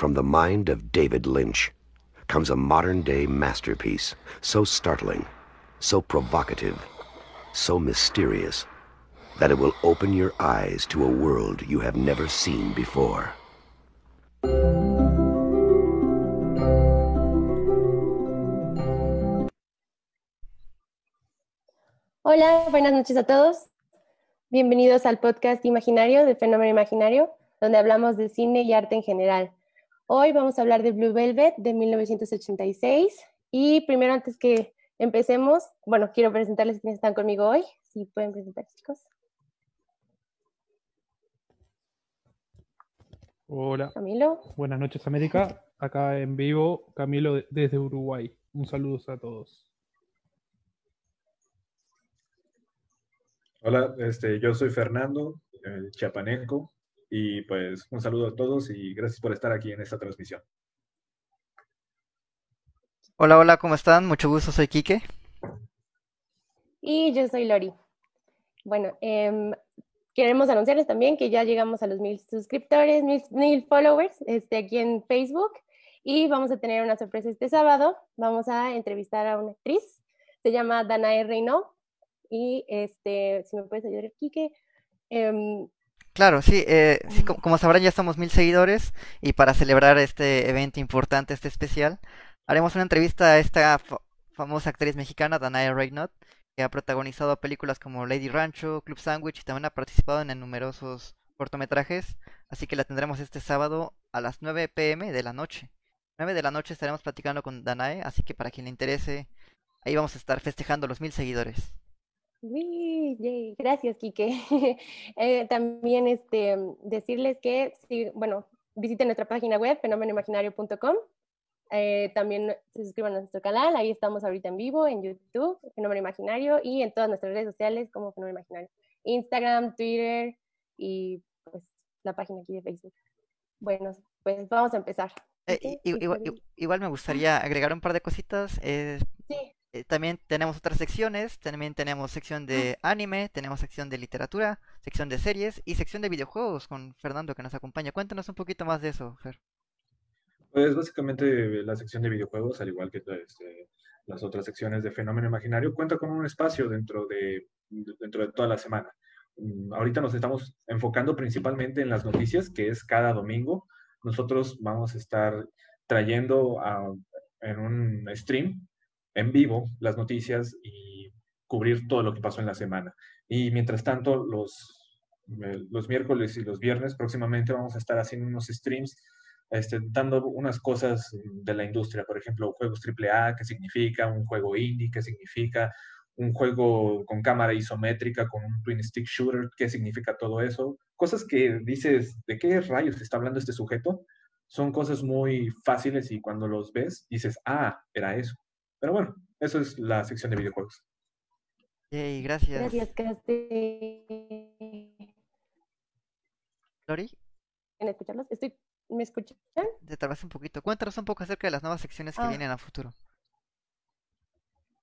From the mind of David Lynch comes a modern day masterpiece, so startling, so provocative, so mysterious, that it will open your eyes to a world you have never seen before. Hola, buenas noches a todos. Bienvenidos al podcast Imaginario de Fenómeno Imaginario, donde hablamos de cine y arte en general. Hoy vamos a hablar de Blue Velvet de 1986 y primero antes que empecemos, bueno, quiero presentarles quiénes están conmigo hoy. Si pueden presentar, chicos. Hola. Camilo. Buenas noches, América. Acá en vivo, Camilo desde Uruguay. Un saludo a todos. Hola, este, yo soy Fernando eh, Chiapaneco y pues un saludo a todos y gracias por estar aquí en esta transmisión. Hola, hola, ¿cómo están? Mucho gusto, soy Quique. Y yo soy Lori. Bueno, em, queremos anunciarles también que ya llegamos a los mil suscriptores, mil, mil followers este, aquí en Facebook y vamos a tener una sorpresa este sábado. Vamos a entrevistar a una actriz, se llama Danae Reino y este, si me puedes ayudar, Quique. Em, claro, sí, eh, sí como, sabrán ya somos mil seguidores y para celebrar este evento importante, este especial, haremos una entrevista a esta famosa actriz mexicana, Danae Reynolds, que ha protagonizado películas como Lady Rancho, Club Sandwich y también ha participado en numerosos cortometrajes, así que la tendremos este sábado a las 9 pm de la noche. 9 de la noche estaremos platicando con Danae, así que para quien le interese, ahí vamos a estar festejando los mil seguidores. Gracias, Quique. Eh, también este, decirles que, si, bueno, visiten nuestra página web, fenomenoimaginario.com. Eh, también se suscriban a nuestro canal, ahí estamos ahorita en vivo, en YouTube, Fenómeno Imaginario, y en todas nuestras redes sociales como Fenómeno Imaginario. Instagram, Twitter y pues la página aquí de Facebook. Bueno, pues vamos a empezar. Eh, igual, me gustaría agregar un par de cositas. sí. Eh, también tenemos otras secciones, también tenemos sección de anime, tenemos sección de literatura, sección de series y sección de videojuegos con Fernando que nos acompaña. Cuéntanos un poquito más de eso, Fer. Pues básicamente la sección de videojuegos, al igual que este, las otras secciones de Fenómeno Imaginario, cuenta con un espacio dentro de, dentro de toda la semana. Mm, ahorita nos estamos enfocando principalmente en las noticias, que es cada domingo. Nosotros vamos a estar trayendo en un stream en vivo las noticias y cubrir todo lo que pasó en la semana. Y mientras tanto, los, eh, los miércoles y los viernes próximamente vamos a estar haciendo unos streams este, dando unas cosas de la industria, por ejemplo, juegos AAA, qué significa, un juego indie, qué significa, un juego con cámara isométrica, con un twin stick shooter, qué significa todo eso. Cosas que dices, ¿de qué rayos está hablando este sujeto? Son cosas muy fáciles y cuando los ves dices, ah, era eso. Pero bueno, eso es la sección de videojuegos. Yay, gracias. Gracias, Caste. ¿Lori? ¿En escucharlos? Estoy... ¿Me escuchan? Te trabas un poquito. Cuéntanos un poco acerca de las nuevas secciones que ah. vienen a futuro.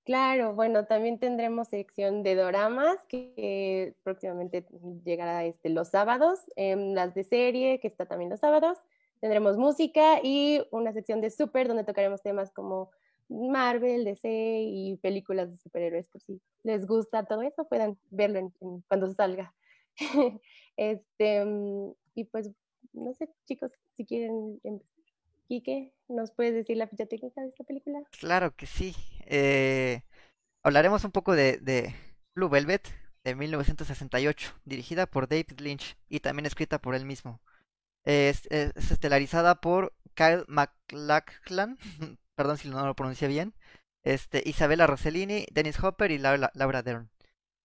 Claro, bueno, también tendremos sección de doramas que próximamente llegará este, los sábados, em, las de serie que está también los sábados, tendremos música y una sección de súper donde tocaremos temas como Marvel, DC y películas de superhéroes, por si les gusta todo eso, puedan verlo cuando salga. este, mm, y pues, no sé, chicos, si quieren empezar. Quique, ¿nos puedes decir la ficha técnica de esta película? Claro que sí. Eh, hablaremos un poco de, de Blue Velvet de 1968, dirigida por David Lynch y también escrita por él mismo. Es, es estelarizada por Kyle MacLachlan, perdón si no lo pronuncié bien, este, Isabella Rossellini, Dennis Hopper y Laura, Dern.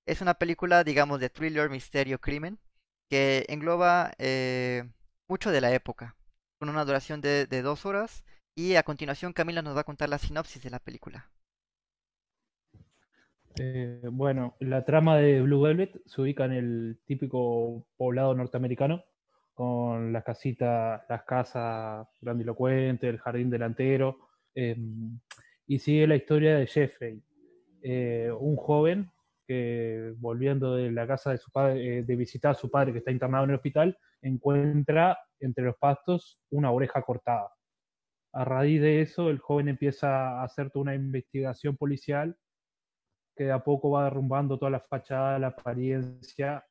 Es una película, digamos, de thriller, misterio, crimen, que engloba eh, mucho de la época, con una duración de, dos horas, y a continuación Camila nos va a contar la sinopsis de la película. Eh, bueno, la trama de Blue Velvet se ubica en el típico poblado norteamericano, con las casitas, las casas grandilocuentes, el jardín delantero, Em, y sigue la historia de Jeffrey, eh, un joven que volviendo de la casa de su padre, eh, de visitar a su padre que está internado en el hospital, encuentra entre los pastos una oreja cortada. A raíz de eso, el joven empieza a hacer toda una investigación policial que de a poco va derrumbando toda la fachada, la apariencia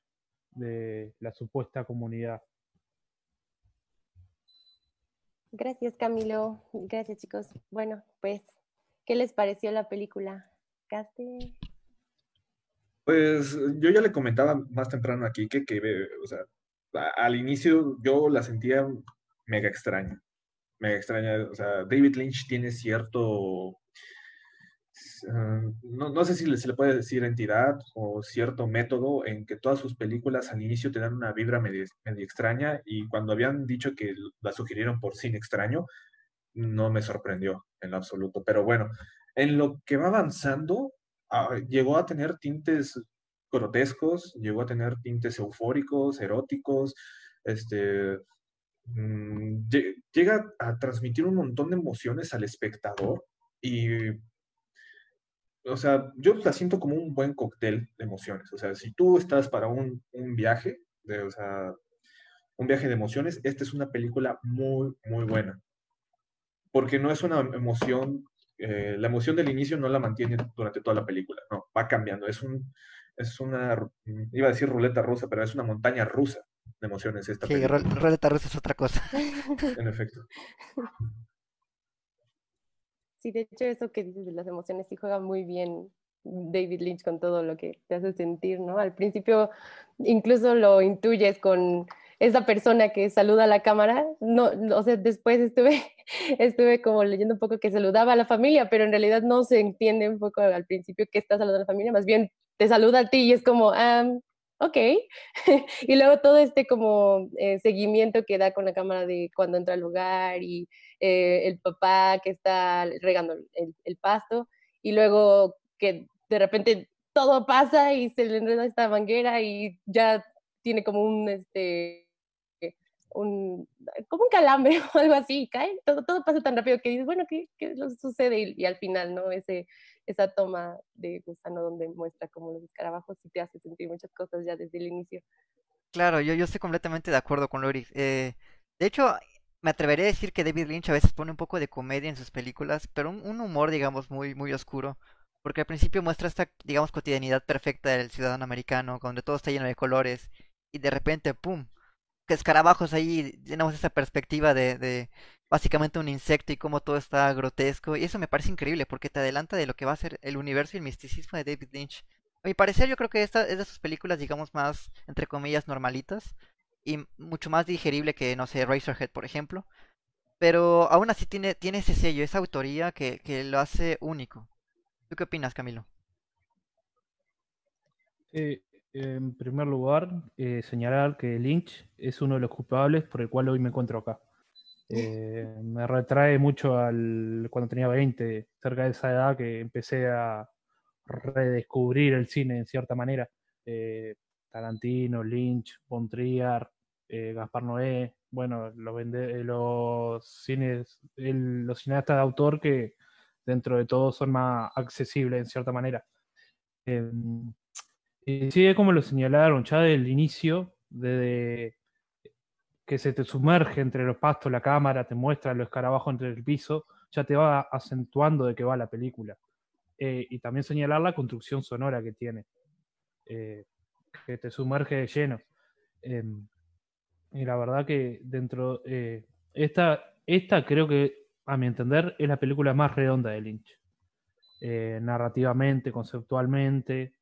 de la supuesta comunidad. Gracias, Camilo. Gracias, chicos. Bueno, pues, ¿qué les pareció la película? Caste. Pues yo ya le comentaba más temprano aquí que, que o sea, al inicio yo la sentía mega extraña. Mega extraña. O sea, David Lynch tiene cierto Ah, no, no, sé si se le puede decir entidad o cierto método en que todas sus películas al inicio te dan una vibra medio, extraña y cuando habían dicho que la sugirieron por cine extraño, no me sorprendió en lo absoluto. Pero bueno, en lo que va avanzando, ah, llegó a tener tintes grotescos, llegó a tener tintes eufóricos, eróticos, este, mm, llega a transmitir un montón de emociones al espectador y o sea, yo la siento como un buen cóctel de emociones. O sea, si tú estás para un, viaje, de, o sea, un viaje de emociones, esta es una película muy, muy buena. Porque no es una emoción, eh, la emoción del inicio no la mantiene durante toda la película, no, va cambiando. Es, un, es una, iba a decir ruleta rusa, pero es una montaña rusa de emociones esta sí, ruleta rusa es otra cosa. En efecto. Sí, de hecho eso que dices de las emociones sí juega muy bien David Lynch con todo lo que te hace sentir, ¿no? Al principio incluso lo intuyes con esa persona que saluda a la cámara, no, o sea, después estuve, estuve como leyendo un poco que saludaba a la familia, pero en realidad no se entiende un poco al principio que está saludando a la familia, más bien te saluda a ti y es como, ah, ok. y luego todo este como eh, seguimiento que da con la cámara de cuando entra al lugar y eh, el papá que está regando el, pasto y luego que de repente todo pasa y se le enreda esta manguera y ya tiene como un, este, un, como un calambre o algo así, cae, todo, todo pasa tan rápido que dices, bueno, ¿qué, qué sucede? Y, al final, ¿no? Ese, esa toma de gusano donde muestra como los escarabajos y te hace sentir muchas cosas ya desde el inicio. Claro, yo, yo estoy completamente de acuerdo con Lori. Eh, de hecho, me atrevería a decir que David Lynch a veces pone un poco de comedia en sus películas, pero un, humor, digamos, muy, muy oscuro. Porque al principio muestra esta, digamos, cotidianidad perfecta del ciudadano americano, donde todo está lleno de colores, y de repente, ¡pum! Que escarabajos ahí, tenemos esa perspectiva de, de básicamente un insecto y cómo todo está grotesco. Y eso me parece increíble, porque te adelanta de lo que va a ser el universo y el misticismo de David Lynch. A mi parecer, yo creo que esta es de sus películas, digamos, más, entre comillas, normalitas y mucho más digerible que, no sé, Razorhead, por ejemplo. Pero aún así tiene, tiene ese sello, esa autoría que, que lo hace único. ¿Tú qué opinas, Camilo? Eh, en primer lugar, eh, señalar que Lynch es uno de los culpables por el cual hoy me encuentro acá. Eh, me retrae mucho al cuando tenía 20, cerca de esa edad que empecé a redescubrir el cine en cierta manera. Tarantino, Lynch, Bontriar, eh, Gaspar Noé, bueno, los, eh, los cines, los cineastas de autor que dentro de todo son más accesibles en cierta manera. Em, y sí, es como lo señalaron ya del inicio, desde que se te sumerge entre los pastos la cámara, te muestra los escarabajos entre el piso, ya te va acentuando de qué va la película. Eh, y también señalar la construcción sonora que tiene que te sumerge de lleno. Em, y la verdad que dentro... Eh, esta, esta creo que, a mi entender, es la película más redonda de Lynch. Eh, narrativamente, conceptualmente.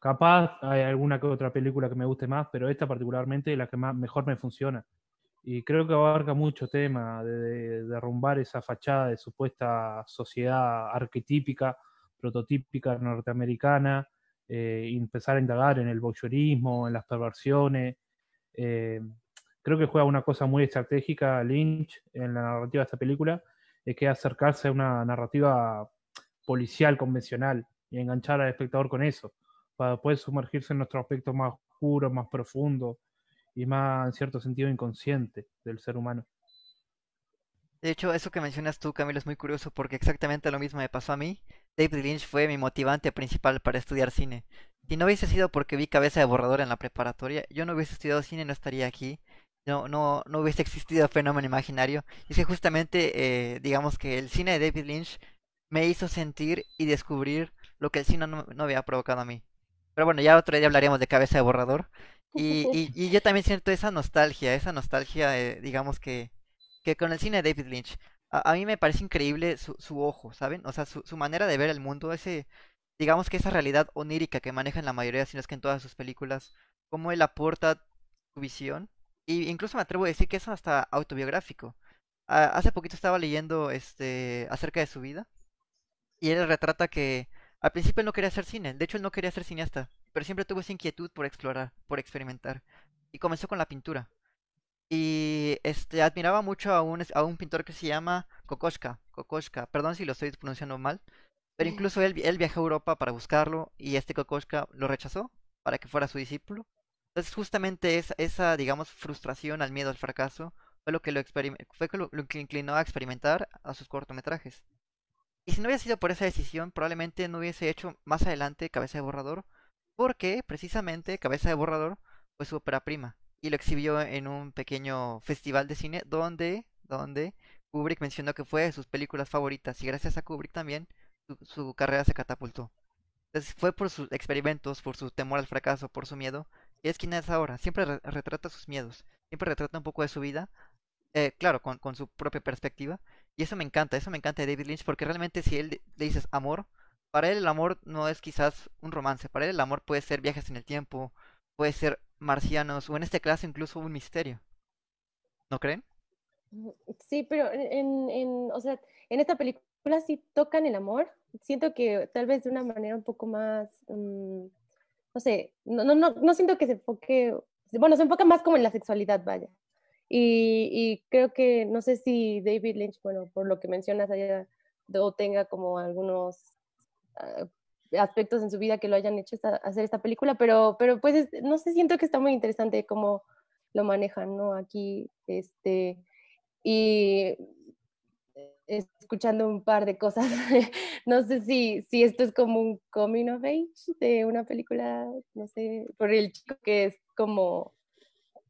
Capaz hay alguna que otra película que me guste más, pero esta particularmente es la que más, mejor me funciona. Y creo que abarca mucho tema de, derrumbar esa fachada de supuesta sociedad arquetípica, prototípica norteamericana, eh, empezar a indagar en el voyeurismo, en las perversiones. Eh, creo que juega una cosa muy estratégica Lynch en la narrativa de esta película, es que acercarse a una narrativa policial convencional y enganchar al espectador con eso, para poder sumergirse en nuestro aspecto más oscuro, más profundo y más, en cierto sentido, inconsciente del ser humano. De hecho, eso que mencionas tú, Camilo, es muy curioso porque exactamente lo mismo me pasó a mí David Lynch fue mi motivante principal para estudiar cine. Si no hubiese sido porque vi cabeza de borrador en la preparatoria, yo no hubiese estudiado cine, no estaría aquí. No, no, no hubiese existido fenómeno imaginario. Y es que justamente, eh, digamos que el cine de David Lynch me hizo sentir y descubrir lo que el cine no, había provocado a mí. Pero bueno, ya otro día hablaremos de cabeza de borrador. Y yo también siento esa nostalgia, esa nostalgia, eh, digamos que, que con el cine de David Lynch. A, mí me parece increíble su, ojo, ¿saben? O sea, su, manera de ver el mundo, ese, digamos que esa realidad onírica que maneja en la mayoría, si no es que en todas sus películas, cómo él aporta su visión. Y incluso me atrevo a decir que es hasta autobiográfico. Hace poquito estaba leyendo este acerca de su vida y él retrata que al principio él no quería hacer cine, de hecho él no quería ser cineasta, pero siempre tuvo esa inquietud por explorar, por experimentar. Y comenzó con la pintura. Y este admiraba mucho a un, a un pintor que se llama Kokoschka, Kokoschka, perdón si lo estoy pronunciando mal, pero incluso él, él viajó a Europa para buscarlo y este Kokoschka lo rechazó para que fuera su discípulo. Entonces justamente esa, esa digamos, frustración al miedo al fracaso fue lo que lo, fue lo, lo que inclinó a experimentar a sus cortometrajes. Y si no hubiera sido por esa decisión, probablemente no hubiese hecho más adelante Cabeza de Borrador, porque precisamente Cabeza de Borrador fue su ópera prima y lo exhibió en un pequeño festival de cine donde, donde Kubrick mencionó que fue de sus películas favoritas y gracias a Kubrick también su, su carrera se catapultó. Entonces fue por sus experimentos, por su temor al fracaso, por su miedo, y es quien es ahora. Siempre re retrata sus miedos, siempre retrata un poco de su vida, eh, claro, con, con su propia perspectiva, y eso me encanta, eso me encanta de David Lynch, porque realmente si él le dices amor, para él el amor no es quizás un romance, para él el amor puede ser viajes en el tiempo, puede ser marcianos, o en este caso incluso un misterio. ¿No creen? Sí, pero en, en, o sea, en esta película sí tocan el amor. Siento que tal vez de una manera un poco más, um, no sé, no, no, no, no siento que se enfoque, bueno, se enfoca más como en la sexualidad, vaya. Y, y, creo que, no sé si David Lynch, bueno, por lo que mencionas, haya o tenga como algunos uh, aspectos en su vida que lo hayan hecho esta, hacer esta película, pero, pero pues es, no sé, siento que está muy interesante cómo lo manejan, ¿no? Aquí, este, y escuchando un par de cosas, no sé si, si esto es como un coming of age de una película, no sé, por el chico que es como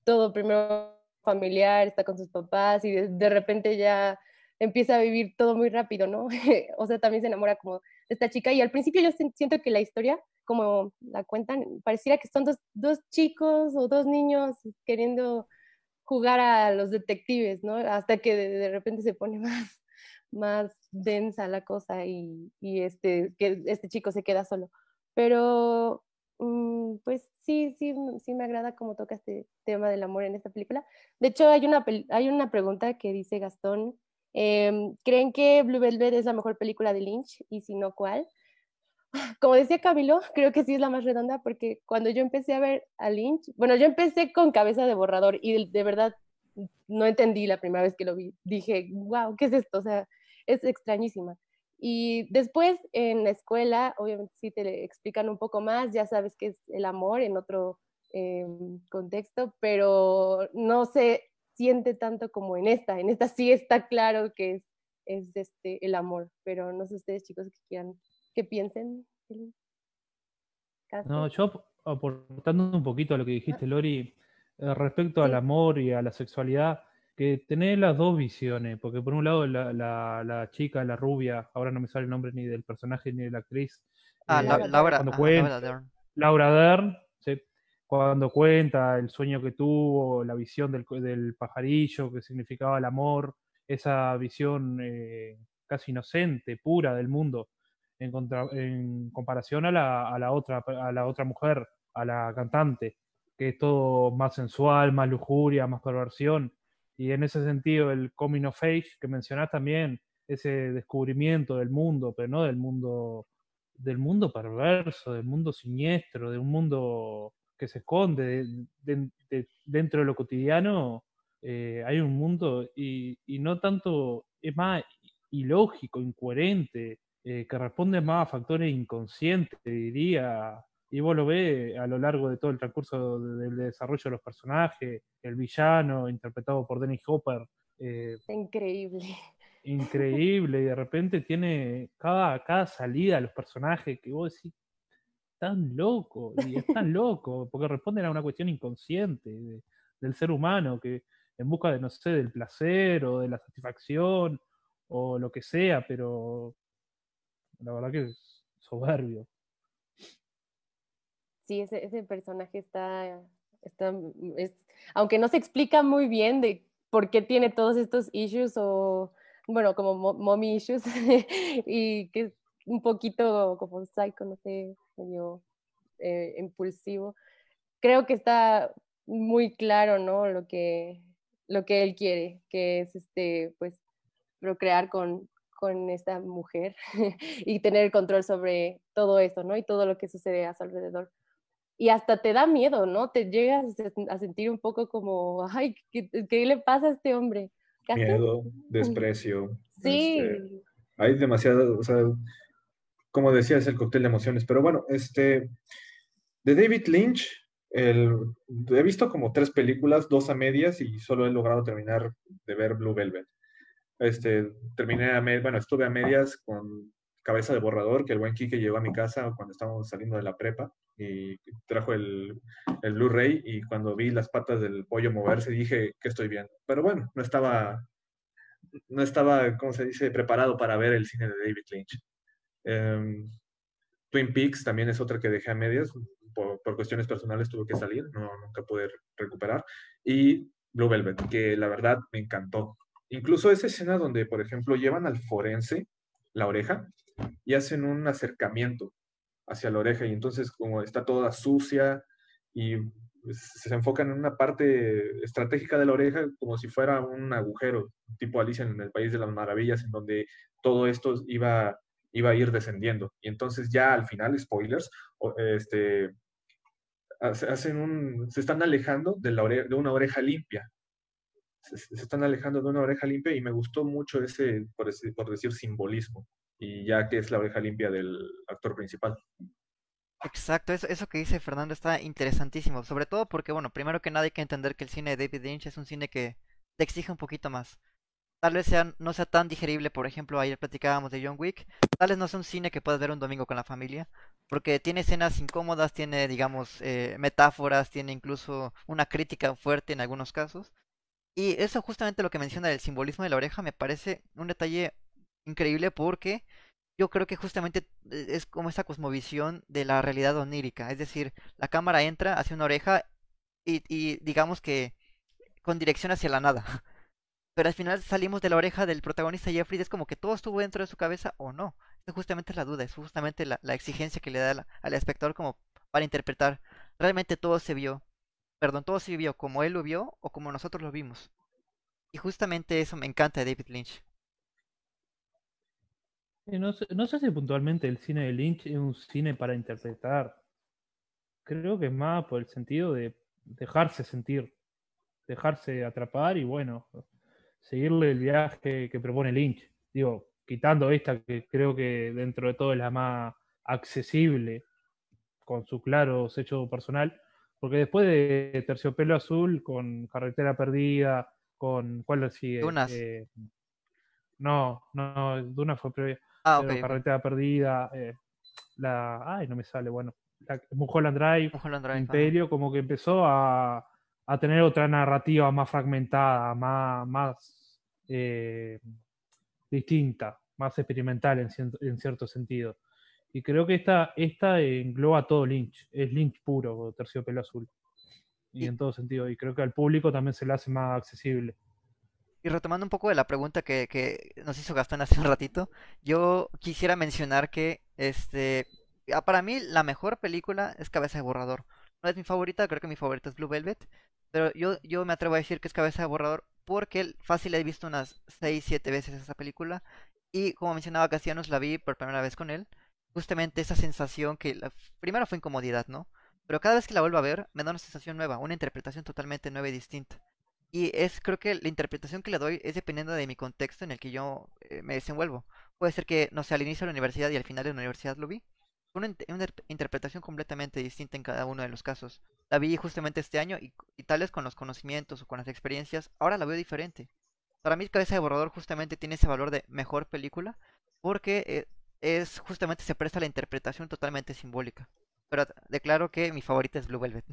todo primero familiar, está con sus papás y de, de, repente ya empieza a vivir todo muy rápido, ¿no? o sea, también se enamora como esta chica y al principio yo siento que la historia, como la cuentan, pareciera que son dos, dos chicos o dos niños queriendo jugar a los detectives, ¿no? Hasta que de, repente se pone más, más densa la cosa y, y, este, que este chico se queda solo. Pero Mm, pues sí, sí, sí me agrada cómo toca este tema del amor en esta película. De hecho, hay una, hay una pregunta que dice Gastón, eh, ¿creen que Blue Velvet es la mejor película de Lynch? Y si no, ¿cuál? Como decía Camilo, creo que sí es la más redonda porque cuando yo empecé a ver a Lynch, bueno, yo empecé con cabeza de borrador y de, verdad no entendí la primera vez que lo vi. Dije, wow, ¿qué es esto? O sea, es extrañísima. Y después en la escuela, obviamente sí te explican un poco más, ya sabes qué es el amor en otro eh, contexto, pero no se siente tanto como en esta. En esta sí está claro que es, es este, el amor, pero no sé ustedes chicos que quieran, que piensen. No, yo aportando un poquito a lo que dijiste, Lori, eh, respecto sí. al amor y a la sexualidad, que tenés las dos visiones, porque por un lado la, la, la, chica, la rubia, ahora no me sale el nombre ni del personaje ni de la actriz. Ah, eh, la, Laura, cuando ah, cuenta, Laura Dern. Laura Dern ¿sí? Cuando cuenta el sueño que tuvo, la visión del, del pajarillo, que significaba el amor, esa visión eh, casi inocente, pura del mundo, en, contra, en comparación a la, a, la otra, a la otra mujer, a la cantante, que es todo más sensual, más lujuria, más perversión. Y en ese sentido, el coming of age que mencionás también, ese descubrimiento del mundo, pero no del mundo, del mundo perverso, del mundo siniestro, de un mundo que se esconde de, de, de, dentro de lo cotidiano, eh, hay un mundo y, y, no tanto, es más ilógico, incoherente, eh, que responde más a factores inconscientes, diría, y vos lo ves a lo largo de todo el transcurso del desarrollo de los personajes, el villano interpretado por Dennis Hopper. Eh, Increíble. increíble y de repente tiene cada, cada salida de los personajes que vos decís, tan loco, y es tan loco, porque responden a una cuestión inconsciente del ser humano que en busca de, no sé, del placer o de la satisfacción o lo que sea, pero la verdad que es soberbio. Sí, ese, personaje está, está es, aunque no se explica muy bien de por qué tiene todos estos issues o, bueno, como mommy issues, y que es un poquito como psycho, no sé, medio eh, impulsivo. Creo que está muy claro, ¿no? Lo que, lo que él quiere, que es este, pues, procrear con, con esta mujer y tener control sobre todo eso, ¿no? Y todo lo que sucede a su alrededor. Y hasta te da miedo, ¿no? Te llegas a sentir un poco como, ay, ¿qué, qué le pasa a este hombre? Miedo, desprecio. Sí. Este, hay demasiado, o sea, como decía, es el cóctel de emociones. Pero bueno, este, de David Lynch, he visto como tres películas, dos a medias, y solo he logrado terminar de ver Blue Velvet. Este, terminé a bueno, estuve a medias con Cabeza de Borrador, que el buen Kike llegó a mi casa cuando estábamos saliendo de la prepa y trajo el, el Blu-ray y cuando vi las patas del pollo moverse dije que estoy viendo. Pero bueno, no estaba, no estaba, ¿cómo se dice?, preparado para ver el cine de David Lynch. Em, Twin Peaks también es otra que dejé a medias, por, cuestiones personales tuve que salir, no, nunca pude recuperar. Y Blue Velvet, que la verdad me encantó. Incluso esa escena donde, por ejemplo, llevan al forense la oreja y hacen un acercamiento hacia la oreja y entonces como está toda sucia y se enfocan en una parte estratégica de la oreja como si fuera un agujero, tipo Alicia en el País de las Maravillas, en donde todo esto iba iba a ir descendiendo. Y entonces ya al final, spoilers, este, hacen un, se están alejando de, la de una oreja limpia. Se, están alejando de una oreja limpia y me gustó mucho ese, por, por decir, simbolismo. Y ya que es la oreja limpia del actor principal. Exacto, eso, eso que dice Fernando está interesantísimo, sobre todo porque, bueno, primero que nada hay que entender que el cine de David Lynch es un cine que te exige un poquito más tal vez sea, no sea tan digerible, por ejemplo, ayer platicábamos de John Wick, tal vez no sea un cine que puedas ver un domingo con la familia, porque tiene escenas incómodas, tiene, digamos, eh, metáforas, tiene incluso una crítica fuerte en algunos casos. Y eso justamente lo que menciona del simbolismo de la oreja me parece un detalle increíble porque yo creo que justamente eh, es como esa cosmovisión de la realidad onírica, es decir, la cámara entra hacia una oreja y, y digamos que con dirección hacia la nada. pero al final salimos de la oreja del protagonista Jeffrey, es como que todo estuvo dentro de su cabeza o no. Es justamente la duda, es justamente la, exigencia que le da al espectador como para interpretar. Realmente todo se vio, perdón, todo se vio como él lo vio o como nosotros lo vimos. Y justamente eso me encanta de David Lynch. No sé, no sé si puntualmente el cine de Lynch es un cine para interpretar. Creo que es más por el sentido de dejarse sentir, dejarse atrapar y bueno, seguirle el viaje que propone Lynch. Digo, quitando esta que creo que dentro de todo es la más accesible, con su claro sello personal, porque después de Terciopelo Azul, con Carretera Perdida, con. ¿Cuál sigue? Dunas. Eh, no, no, Dunas fue previa. Ah, Carretera Perdida, eh, la. Ay, no me sale, bueno. La, Mulholland Drive, Drive Imperio, como que empezó a, a tener otra narrativa más fragmentada, más, más eh, distinta, más experimental en, cierto sentido. Y creo que esta, esta engloba todo Lynch, es Lynch puro, terciopelo azul. Y, en todo sentido, y creo que al público también se le hace más accesible. Y retomando un poco de la pregunta que, que nos hizo Gastón hace un ratito, yo quisiera mencionar que este ah, para mí la mejor película es Cabeza de Borrador. No es mi favorita, creo que mi favorita es Blue Velvet, pero yo, yo me atrevo a decir que es Cabeza de Borrador porque fácil he visto unas 6, 7 veces esa película y como mencionaba Castellanos la vi por primera vez con él. Justamente esa sensación que la, primero fue incomodidad, ¿no? Pero cada vez que la vuelvo a ver me da una sensación nueva, una interpretación totalmente nueva y distinta. Y es, creo que la interpretación que le doy es dependiendo de mi contexto en el que yo eh, me desenvuelvo. Puede ser que, no sé, al inicio de la universidad y al final de la universidad lo vi. Una, una interpretación completamente distinta en cada uno de los casos la vi justamente este año y, y tal vez con los conocimientos o con las experiencias, ahora la veo diferente. Para mí, Cabeza de Borrador justamente tiene ese valor de mejor película porque eh, es justamente se presta a la interpretación totalmente simbólica. Pero declaro que mi favorita es Blue Velvet.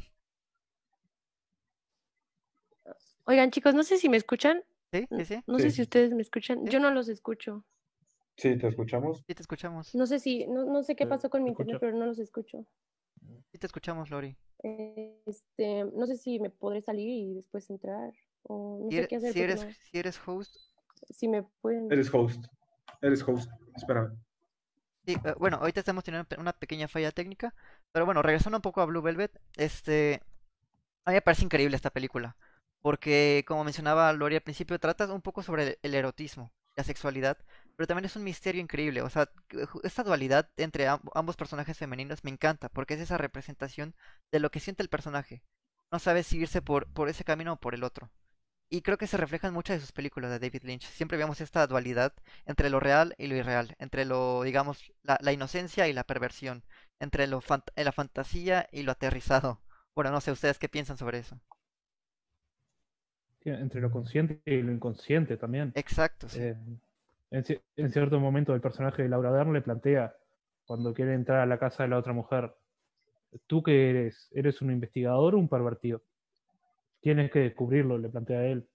Oigan, chicos, no sé si me escuchan. Sí, sí, sí. No sé si ustedes me escuchan. Yo no los escucho. Sí, te escuchamos. Sí, te escuchamos. No sé si, no, no sé qué pasó con mi te internet, pero no los escucho. Sí, te escuchamos, Lori. Este, no sé si me podré salir y después entrar. O no Si sé qué hacer. si eres, no- si eres host, si me pueden. Eres host. Eres host. Espérame. Sí, eh, bueno, ahorita estamos teniendo una pequeña falla técnica, pero bueno, regresando un poco a Blue Velvet, este, a mí me parece increíble esta película, porque como mencionaba Lori al principio, trata un poco sobre el, el erotismo, la sexualidad, pero también es un misterio increíble, o sea, esta dualidad entre am- ambos personajes femeninos me encanta, porque es esa representación de lo que siente el personaje, no sabe si irse por, por ese camino o por el otro. Y creo que se refleja en muchas de sus películas de David Lynch. Siempre vemos esta dualidad entre lo real y lo irreal, entre lo, digamos, la, la inocencia y la perversión, entre lo fant- la fantasía y lo aterrizado. Bueno, no sé, ¿ustedes qué piensan sobre eso? Sí, Entre lo consciente y lo inconsciente también. Exacto, sí. Eh, en, ci- en cierto momento el personaje de Laura Dern le plantea, cuando quiere entrar a la casa de la otra mujer, ¿tú qué eres? ¿Eres un investigador o un pervertido? Tienes que descubrirlo, le plantea él.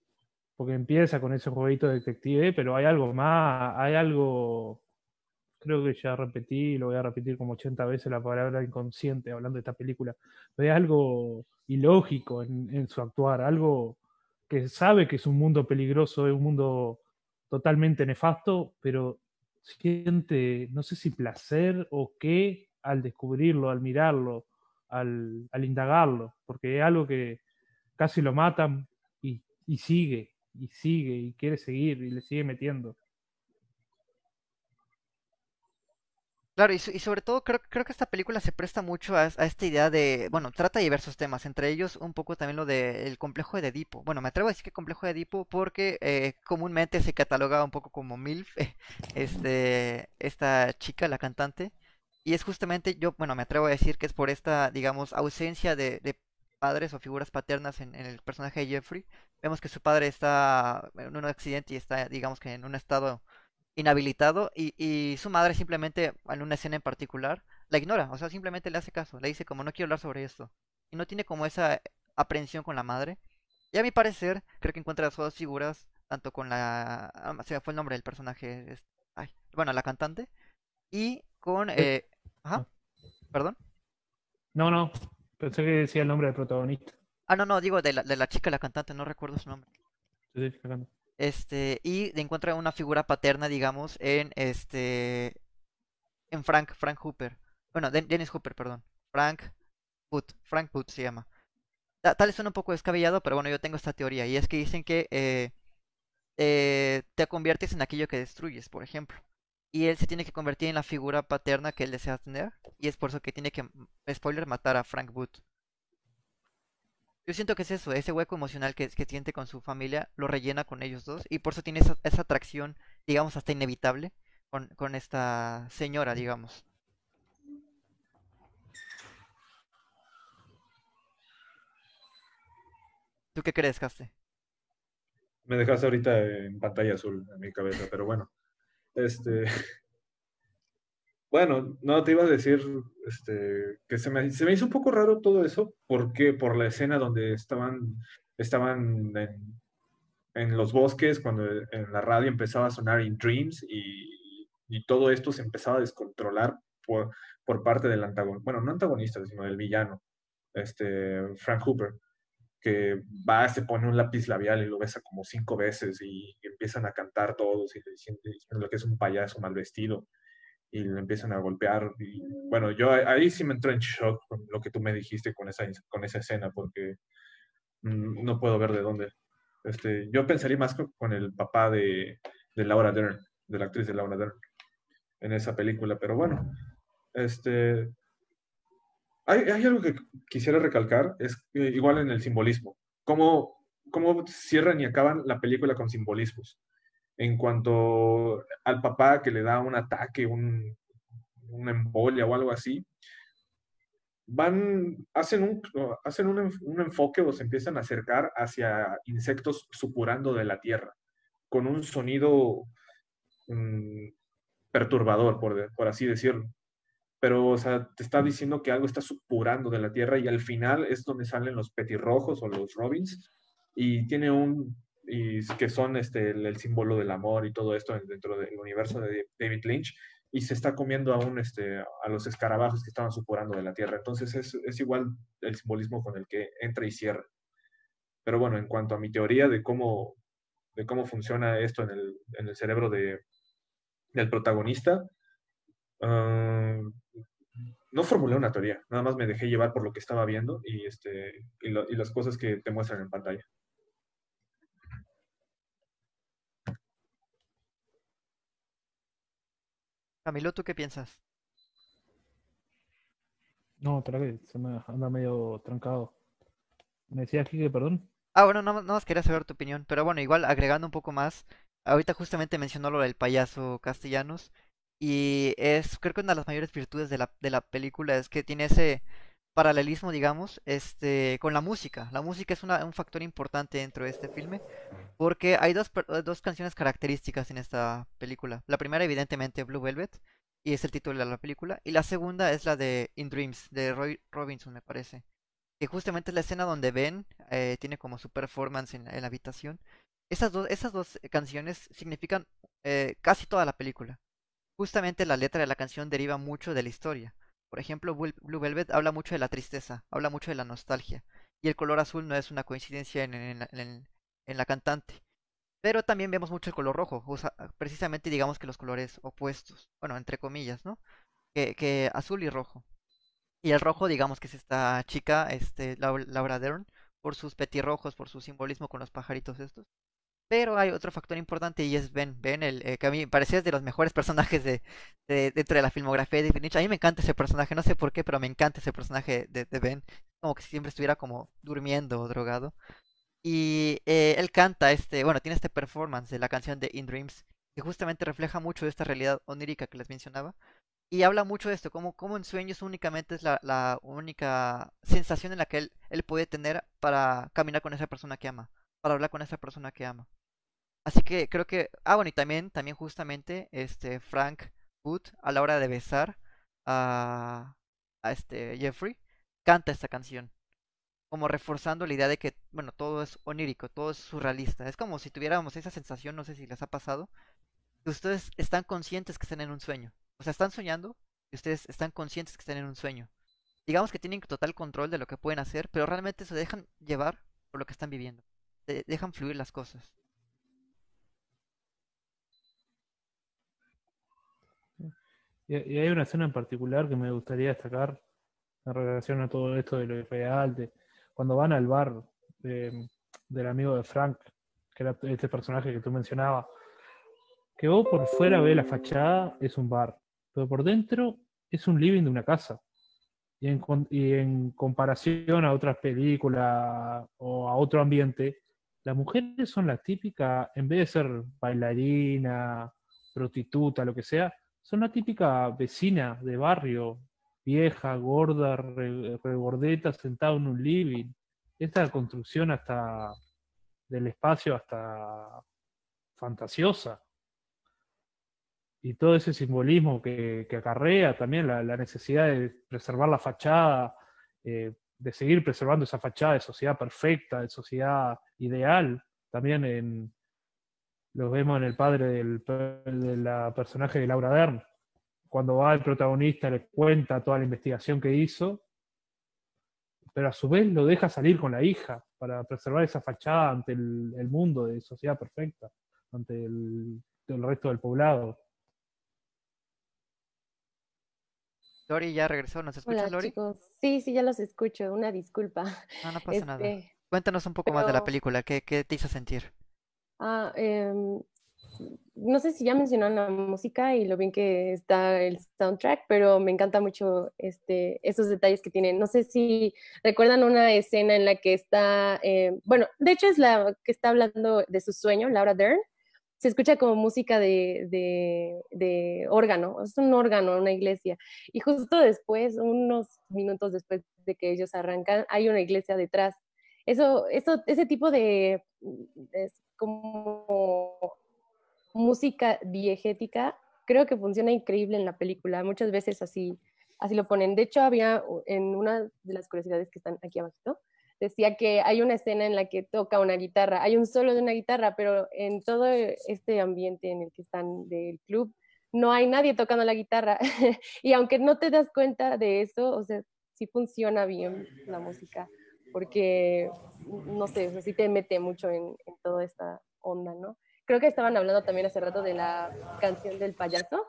Porque empieza con ese jueguito de detective, pero hay algo más, hay algo, creo que ya repetí, lo voy a repetir como 80 veces la palabra inconsciente hablando de esta película, pero algo ilógico en, en su actuar, algo que sabe que es un mundo peligroso, es un mundo totalmente nefasto, pero siente, no sé si placer o qué, al descubrirlo, al mirarlo, al, al indagarlo, porque es algo que casi lo matan y, y sigue, y sigue, y quiere seguir, y le sigue metiendo. Claro, y, y sobre todo creo, creo que esta película se presta mucho a, esta idea de, bueno, trata diversos temas, entre ellos un poco también lo del complejo de Edipo. Bueno, me atrevo a decir que complejo de Edipo porque eh, comúnmente se cataloga un poco como MILF, este, esta chica, la cantante, y es justamente, yo, bueno, me atrevo a decir que es por esta, digamos, ausencia de, de padres o figuras paternas en, en el personaje de Jeffrey. Vemos que su padre está en un accidente y está, digamos que en un estado inhabilitado y, y su madre simplemente en una escena en particular la ignora, o sea, simplemente le hace caso, le dice como no quiero hablar sobre esto y no tiene como esa aprensión con la madre. Y a mi parecer, creo que encuentra las dos figuras, tanto con la... ah, se me fue el nombre del personaje, es- ay, bueno, la cantante, y con... Eh, ajá, perdón. No, no, pensé que decía el nombre del protagonista. Ah, no, no, digo de la, de la chica, la cantante, no recuerdo su nombre. Cagando. Este, y encuentra una figura paterna, digamos, en este, en Frank, Frank Hooper. Bueno, Den- Dennis Hooper, perdón. Frank Booth, Frank Booth se llama. Ta- Tal suena un poco descabellado, pero bueno, yo tengo esta teoría, y es que dicen que eh, eh, te conviertes en aquello que destruyes, por ejemplo. Y él se tiene que convertir en la figura paterna que él desea tener, y es por eso que tiene que, m- spoiler, matar a Frank Booth. Yo siento que es eso, ese hueco emocional que, siente con su familia, lo rellena con ellos dos, y por eso tiene esa, esa atracción, digamos, hasta inevitable con, con esta señora, digamos. ¿Tú qué crees, Caste? Me dejaste ahorita en pantalla azul en mi cabeza, pero bueno. Este. Bueno, no te iba a decir este, que se me, se me hizo un poco raro todo eso, porque por la escena donde estaban, estaban en, en los bosques, cuando en la radio empezaba a sonar In Dreams y, y todo esto se empezaba a descontrolar por, por parte del antagonista, bueno, no antagonista, sino del villano, este, Frank Hooper que va, se pone un lápiz labial y lo besa como cinco veces y empiezan a cantar todos y dicen, diciendo que es un payaso mal vestido y le empiezan a golpear. Y, bueno, yo ahí sí me entré en shock con lo que tú me dijiste con esa, con esa escena porque mm, no puedo ver de dónde. Este, yo pensaría más con, el papá de, de Laura Dern, de la actriz de Laura Dern en esa película, pero bueno, este, hay, hay, algo que quisiera recalcar, es igual en el simbolismo, cómo, cómo cierran y acaban la película con simbolismos. En cuanto al papá que le da un ataque, un, una embolia o algo así, van, hacen, un, hacen un, enfoque o se empiezan a acercar hacia insectos supurando de la tierra. con un sonido mm, perturbador, por, por así decirlo. Pero, o sea, te está diciendo que algo está supurando de la Tierra y al final es donde salen los petirrojos o los robins y tiene un, y que son este, el, símbolo del amor y todo esto dentro del universo de David Lynch y se está comiendo aún este, a los escarabajos que estaban supurando de la Tierra. Entonces es, es igual el simbolismo con el que entra y cierra. Pero bueno, en cuanto a mi teoría de cómo, de cómo funciona esto en el, en el cerebro de, del protagonista, ah, no formulé una teoría, nada más me dejé llevar por lo que estaba viendo y, este, y, y las cosas que te muestran en pantalla. Camilo, ¿tú qué piensas? No, espera que se me anda medio trancado. ¿Me decías aquí que perdón? Ah, bueno, no, no más quería saber tu opinión, pero bueno, igual agregando un poco más, ahorita justamente mencionó lo del payaso castellanos y es, creo que una de las mayores virtudes de la, de la película es que tiene ese paralelismo, digamos, este, con la música. La música es un factor importante dentro de este filme, porque hay dos, dos canciones características en esta película. La primera, evidentemente, Blue Velvet, y es el título de la película, y la segunda es la de In Dreams, de Roy Robinson, me parece. Que justamente es la escena donde Ben eh, tiene como su performance en, la habitación. Esas dos, esas dos canciones significan eh, casi toda la película. Justamente la letra de la canción deriva mucho de la historia. Por ejemplo, Blue Velvet habla mucho de la tristeza, habla mucho de la nostalgia. Y el color azul no es una coincidencia en, la cantante. Pero también vemos mucho el color rojo, precisamente digamos que los colores opuestos, bueno, entre comillas, ¿no? Que, azul y rojo. Y el rojo, digamos que es esta chica, este, Laura Dern, por sus petirrojos, por su simbolismo con los pajaritos estos. Pero hay otro factor importante y es Ben. Ben, el, eh, que a mí me parecía de los mejores personajes de, dentro de la filmografía de David A mí me encanta ese personaje, no sé por qué, pero me encanta ese personaje de, Ben. Como que siempre estuviera como durmiendo o drogado. Y eh, él canta este, bueno, tiene este performance de la canción de In Dreams, que justamente refleja mucho esta realidad onírica que les mencionaba. Y habla mucho de esto, como, como en sueños únicamente es la, la única sensación en la que él, él puede tener para caminar con esa persona que ama, para hablar con esa persona que ama. Así que creo que. Ah, bueno, y también, también justamente, este Frank Wood, a la hora de besar a, a este Jeffrey, canta esta canción. Como reforzando la idea de que, bueno, todo es onírico, todo es surrealista. Es como si tuviéramos esa sensación, no sé si les ha pasado, que ustedes están conscientes que están en un sueño. O sea, están soñando y ustedes están conscientes que están en un sueño. Digamos que tienen total control de lo que pueden hacer, pero realmente se dejan llevar por lo que están viviendo. dejan fluir las cosas. Y, hay una escena en particular que me gustaría destacar en relación a todo esto de lo real, de cuando van al bar del amigo de Frank, que era este personaje que tú mencionabas, que vos por fuera ves la fachada, es un bar, pero por dentro es un living de una casa. Y en, y en comparación a otras películas o a otro ambiente, las mujeres son las típicas, en vez de ser bailarina, prostituta, lo que sea, son la típica vecina de barrio, vieja, gorda, regordeta, sentada en un living. Esta construcción hasta del espacio hasta fantasiosa. Y todo ese simbolismo que, acarrea también la, necesidad de preservar la fachada, eh, de seguir preservando esa fachada de sociedad perfecta, de sociedad ideal, también en, lo vemos en el padre del, de la personaje de Laura Dern. Cuando va el protagonista le cuenta toda la investigación que hizo, pero a su vez lo deja salir con la hija para preservar esa fachada ante el, mundo de sociedad perfecta, ante el, resto del poblado. Lori ya regresó, ¿nos escuchas, Hola, Lori? Chicos. Sí, sí, ya los escucho, una disculpa. No, no pasa nada. Este, Cuéntanos un poco más de la película, ¿qué, qué te hizo sentir? Ah, em, no sé si ya mencionaron la música y lo bien que está el soundtrack, pero me encanta mucho este, esos detalles que tienen. No sé si recuerdan una escena en la que está, em, bueno, de hecho es la que está hablando de su sueño, Laura Dern. Se escucha como música de, de, de órgano, es un órgano, una iglesia. Y justo después, unos minutos después de que ellos arrancan, hay una iglesia detrás. Eso, eso, ese tipo de como música diegética, creo que funciona increíble en la película. Muchas veces así, así lo ponen. De hecho, había en una de las curiosidades que están aquí abajo, decía que hay una escena en la que toca una guitarra, hay un solo de una guitarra, pero en todo este ambiente en el que están del club, no hay nadie tocando la guitarra. y aunque no te das cuenta de eso, o sea, sí funciona bien la música, porque, no sé, sí te mete mucho en, toda esta onda, ¿no? Creo que estaban hablando también hace rato de la canción del payaso.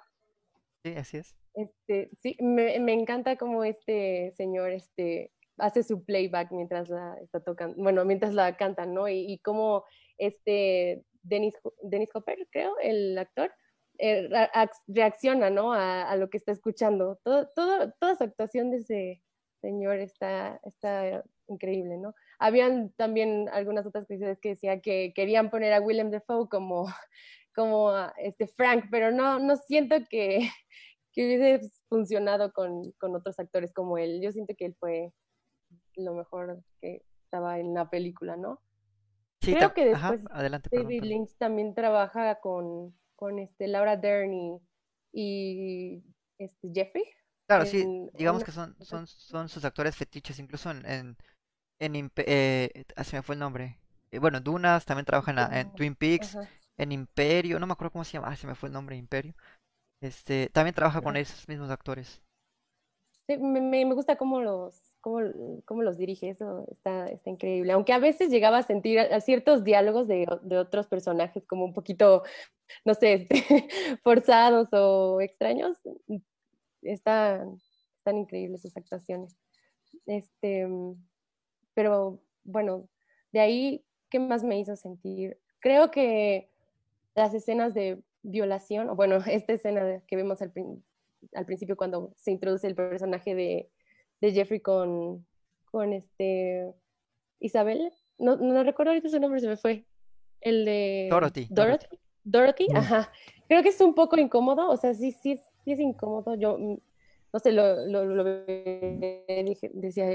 Sí, así es. Este, sí, me, me encanta cómo este señor este, hace su playback mientras la está tocando, bueno, mientras la cantan, ¿no? Y, y cómo este Dennis, Dennis Hopper, creo, el actor, eh, reacciona, ¿no? A, lo que está escuchando. Todo, todo, toda su actuación de ese señor está, está increíble, ¿no? Habían también algunas otras cuestiones que decía que querían poner a Willem Dafoe como, como este Frank, pero no, no siento que, que hubiese funcionado con, con otros actores como él. Yo siento que él fue lo mejor que estaba en la película, ¿no? Sí, Creo que después adelante, David Lynch también trabaja con, con este, Laura Dern y, este, Jeffrey. Claro, sí, digamos que son, son, son sus actores fetiches, incluso en, en, en eh, ah, se me fue el nombre. Eh, bueno, Dunas también trabaja en, Twin Peaks, en Imperio, no me acuerdo cómo se llama, ah, se me fue el nombre, Imperio. Este, también trabaja con esos mismos actores. Sí, me, me gusta cómo los, cómo, cómo, los dirige, eso está, está, increíble. Aunque a veces llegaba a sentir ciertos diálogos de, de, otros personajes como un poquito, no sé, este, forzados o extraños, están, están increíbles sus actuaciones. Este, pero bueno, de ahí, ¿qué más me hizo sentir? Creo que las escenas de violación, o bueno, esta escena que vemos al, al principio cuando se introduce el personaje de de Jeffrey con, con este Isabel. No, no recuerdo ahorita su nombre, se me fue. El de Dorothy. Dorothy. Dorothy, ajá. Creo que es un poco incómodo, o sea, sí, sí, sí es incómodo. Yo, mm, no sé, lo, lo, lo dije, decía,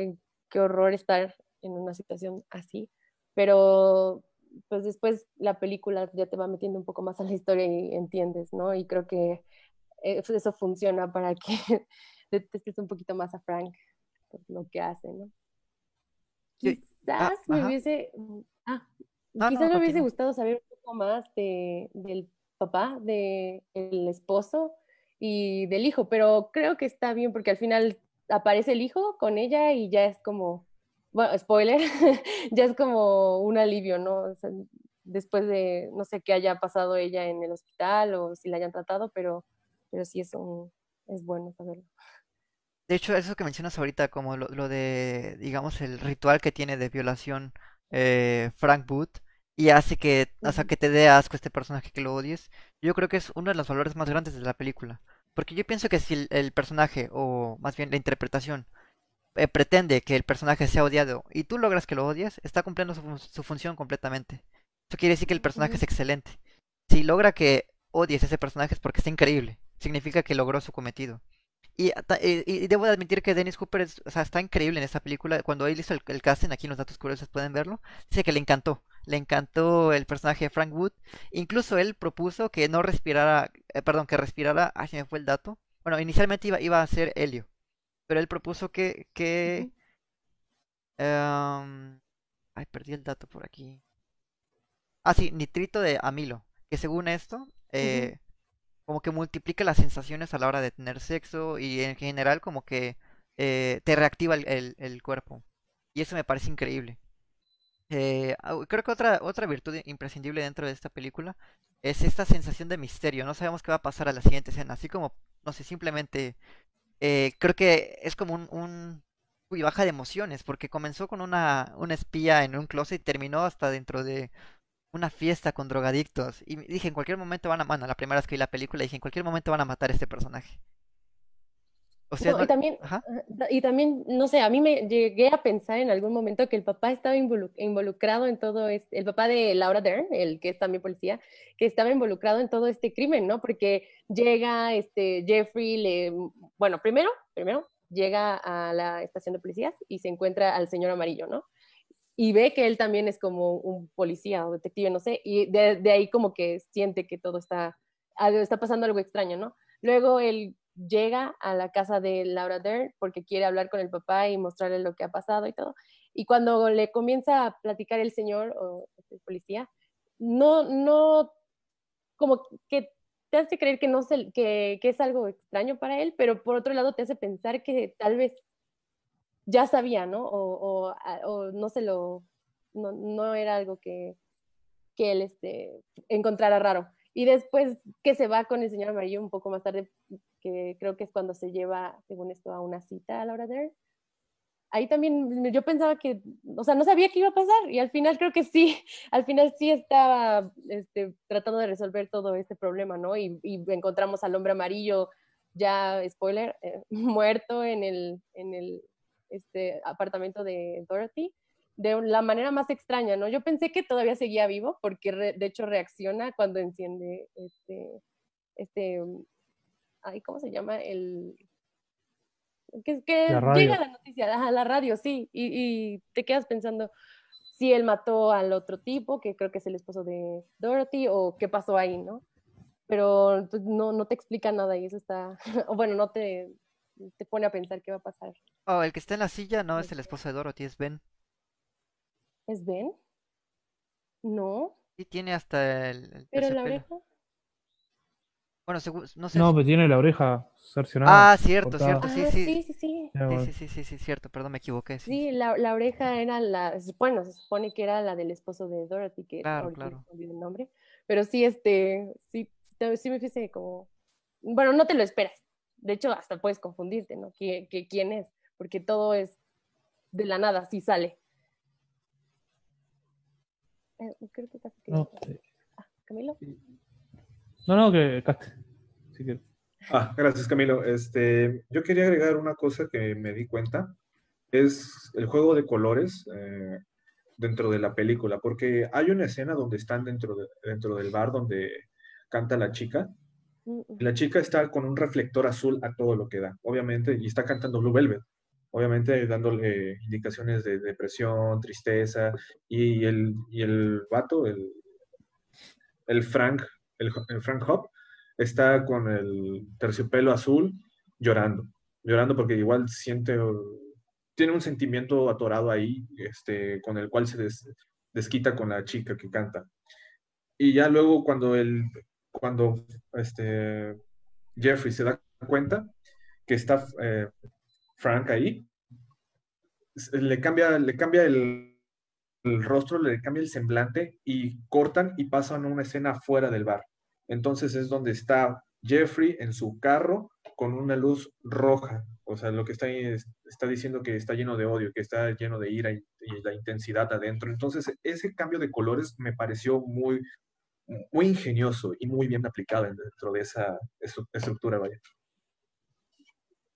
qué horror estar en una situación así, pero pues después la película ya te va metiendo un poco más a la historia y entiendes, ¿no? Y creo que eh, eso funciona para que detestes un poquito más a Frank lo que hace, ¿no? Quizás me hubiese, ah, quizás me hubiese gustado saber un poco más de, del papá, del esposo y del hijo, pero creo que está bien porque al final aparece el hijo con ella y ya es como, bueno, spoiler, ya es como un alivio, ¿no? después de, no sé qué haya pasado ella en el hospital o si la hayan tratado, pero, pero sí es, un, es bueno saberlo. De hecho, eso que mencionas ahorita, como lo, de, digamos, el ritual que tiene de violación eh, Frank Booth, y hace que, o que te dé asco este personaje que lo odies, yo creo que es uno de los valores más grandes de la película. Porque yo pienso que si el, personaje, o más bien la interpretación, eh, pretende que el personaje sea odiado y tú logras que lo odies, está cumpliendo su, función completamente. Eso quiere decir que el personaje es excelente. Si logra que odies ese personaje es porque está increíble. Significa que logró su cometido. Y, y, debo admitir que Dennis Cooper está increíble en esta película. Cuando él hizo el, casting, aquí en los datos curiosos pueden verlo, dice que le encantó. Le encantó el personaje de Frank Wood. Incluso él propuso que no respirara, eh, perdón, que respirara, se me fue el dato. Bueno, inicialmente iba, iba a ser helio, pero él propuso que, que em, ay, perdí el dato por aquí. Ah, sí, nitrito de amilo, que según esto, eh, como que multiplica las sensaciones a la hora de tener sexo y en general como que eh, te reactiva el, el, cuerpo. Y eso me parece increíble. Eh, creo que otra, otra virtud imprescindible dentro de esta película es esta sensación de misterio. No sabemos qué va a pasar a la siguiente escena. Así como, no sé, simplemente eh, creo que es como un, un uy, baja de emociones, porque comenzó con una, una espía en un closet y terminó hasta dentro de una fiesta con drogadictos. Y dije, en cualquier momento van a... Bueno, la primera vez que vi la película dije, en cualquier momento van a matar a este personaje. O sea, y, también, y también, no sé, a mí me llegué a pensar en algún momento que el papá estaba involucrado en todo este, el papá de Laura Dern, el que es también policía, que estaba involucrado en todo este crimen, ¿no? Porque llega este Jeffrey, le, bueno, primero, primero llega a la estación de policías y se encuentra al señor amarillo, ¿no? y ve que él también es como un policía o detective, no sé, y de, de ahí como que siente que todo está, está pasando algo extraño, ¿no? Luego él llega a la casa de Laura Dern porque quiere hablar con el papá y mostrarle lo que ha pasado y todo. Y cuando le comienza a platicar el señor o el policía, no, no, como que te hace creer que, no se, que, que es algo extraño para él, pero por otro lado te hace pensar que tal vez ya sabía, ¿no? O, o, no se lo, no, no, era algo que, que él este, encontrara raro. Y después que se va con el señor amarillo un poco más tarde, que creo que es cuando se lleva, según esto, a una cita a Laura Dern. Ahí también yo pensaba que, o sea, no sabía qué iba a pasar y al final creo que sí, al final sí estaba este, tratando de resolver todo este problema, ¿no? Y, encontramos al hombre amarillo, ya, spoiler, eh, muerto en el, en el este, apartamento de Dorothy de la manera más extraña, ¿no? Yo pensé que todavía seguía vivo porque re, de hecho reacciona cuando enciende este, este, ay, ¿cómo se llama? El, que, que la llega la noticia, a la radio, sí, y, y, te quedas pensando si él mató al otro tipo, que creo que es el esposo de Dorothy, o qué pasó ahí, ¿no? Pero pues, no, no te explica nada y eso está, o bueno, no te, te pone a pensar qué va a pasar. Oh, el que está en la silla no es el esposo de Dorothy, es Ben. ¿Es Ben? No. Sí, tiene hasta el. el ¿Pero la oreja? Bueno, no sé. No, pero tiene la oreja cercionada. Ah, cierto, cortada. cierto, sí, ah, sí. sí, sí, sí. Sí, sí, sí, sí, sí, cierto, perdón, me equivoqué. Sí, sí la, la, oreja era la. Bueno, se supone que era la del esposo de Dorothy, que claro, claro. olvidé el nombre. Pero sí, este. Sí, sí me fíjese como. Bueno, no te lo esperas. De hecho, hasta puedes confundirte, ¿no? ¿Qui que, ¿Quién es? Porque todo es de la nada, sí sale. Eh, creo que casi No, ah, ¿Camilo? no, no, que. Si quieres. Ah, gracias Camilo. Este, yo quería agregar una cosa que me di cuenta, es el juego de colores eh, dentro de la película, porque hay una escena donde están dentro, de, dentro del bar donde canta la chica. La chica está con un reflector azul a todo lo que da, obviamente, y está cantando Blue Velvet, obviamente dándole indicaciones de depresión, tristeza, y el, y el vato, el, el Frank, el, Frank Hop, está con el terciopelo azul llorando, llorando porque igual siente, tiene un sentimiento atorado ahí, este, con el cual se des, desquita con la chica que canta. Y ya luego cuando el, cuando este, Jeffrey se da cuenta que está eh, Frank ahí, le cambia, le cambia el, rostro, le cambia el semblante y cortan y pasan a una escena fuera del bar. Entonces es donde está Jeffrey en su carro con una luz roja. O sea, lo que está está diciendo que está lleno de odio, que está lleno de ira y, y, la intensidad adentro. Entonces, ese cambio de colores me pareció muy, muy ingenioso y muy bien aplicado dentro de esa estructura, vaya.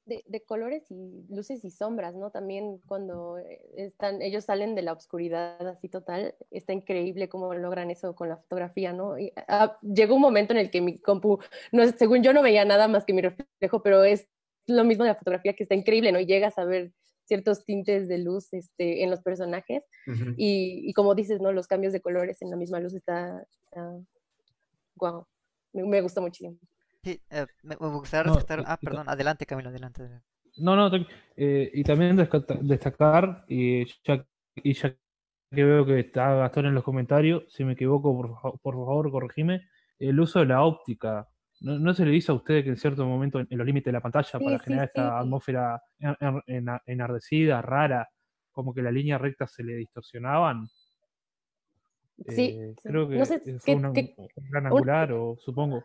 De, de, colores y luces y sombras, ¿no? También cuando están, ellos salen de la oscuridad así total, está increíble cómo logran eso con la fotografía, ¿no? Y, ah, llegó un momento en el que mi compu, no, según yo no veía nada más que mi reflejo, pero es lo mismo de la fotografía que está increíble, ¿no? Y llegas a ver ciertos tintes de luz este, en los personajes uh -huh. y, y, como dices, ¿no? Los cambios de colores en la misma luz está, está... wow, me, me gusta muchísimo. Sí, eh, me, gustaría no, rescatar. Ah, perdón, adelante, Camilo, adelante. adelante. No, no, eh, y también destacar, y ya, y ya que veo que está Gastón en los comentarios, si me equivoco, por, por favor, corregime, el uso de la óptica. ¿No, ¿No, se le dice a usted que en cierto momento en, los límites de la pantalla, sí, para sí, generar sí. esta atmósfera en, en, enardecida, rara, como que las líneas rectas se le distorsionaban? Sí, eh, creo que no sé, fue ¿qué, una, qué, un gran angular, un, o supongo.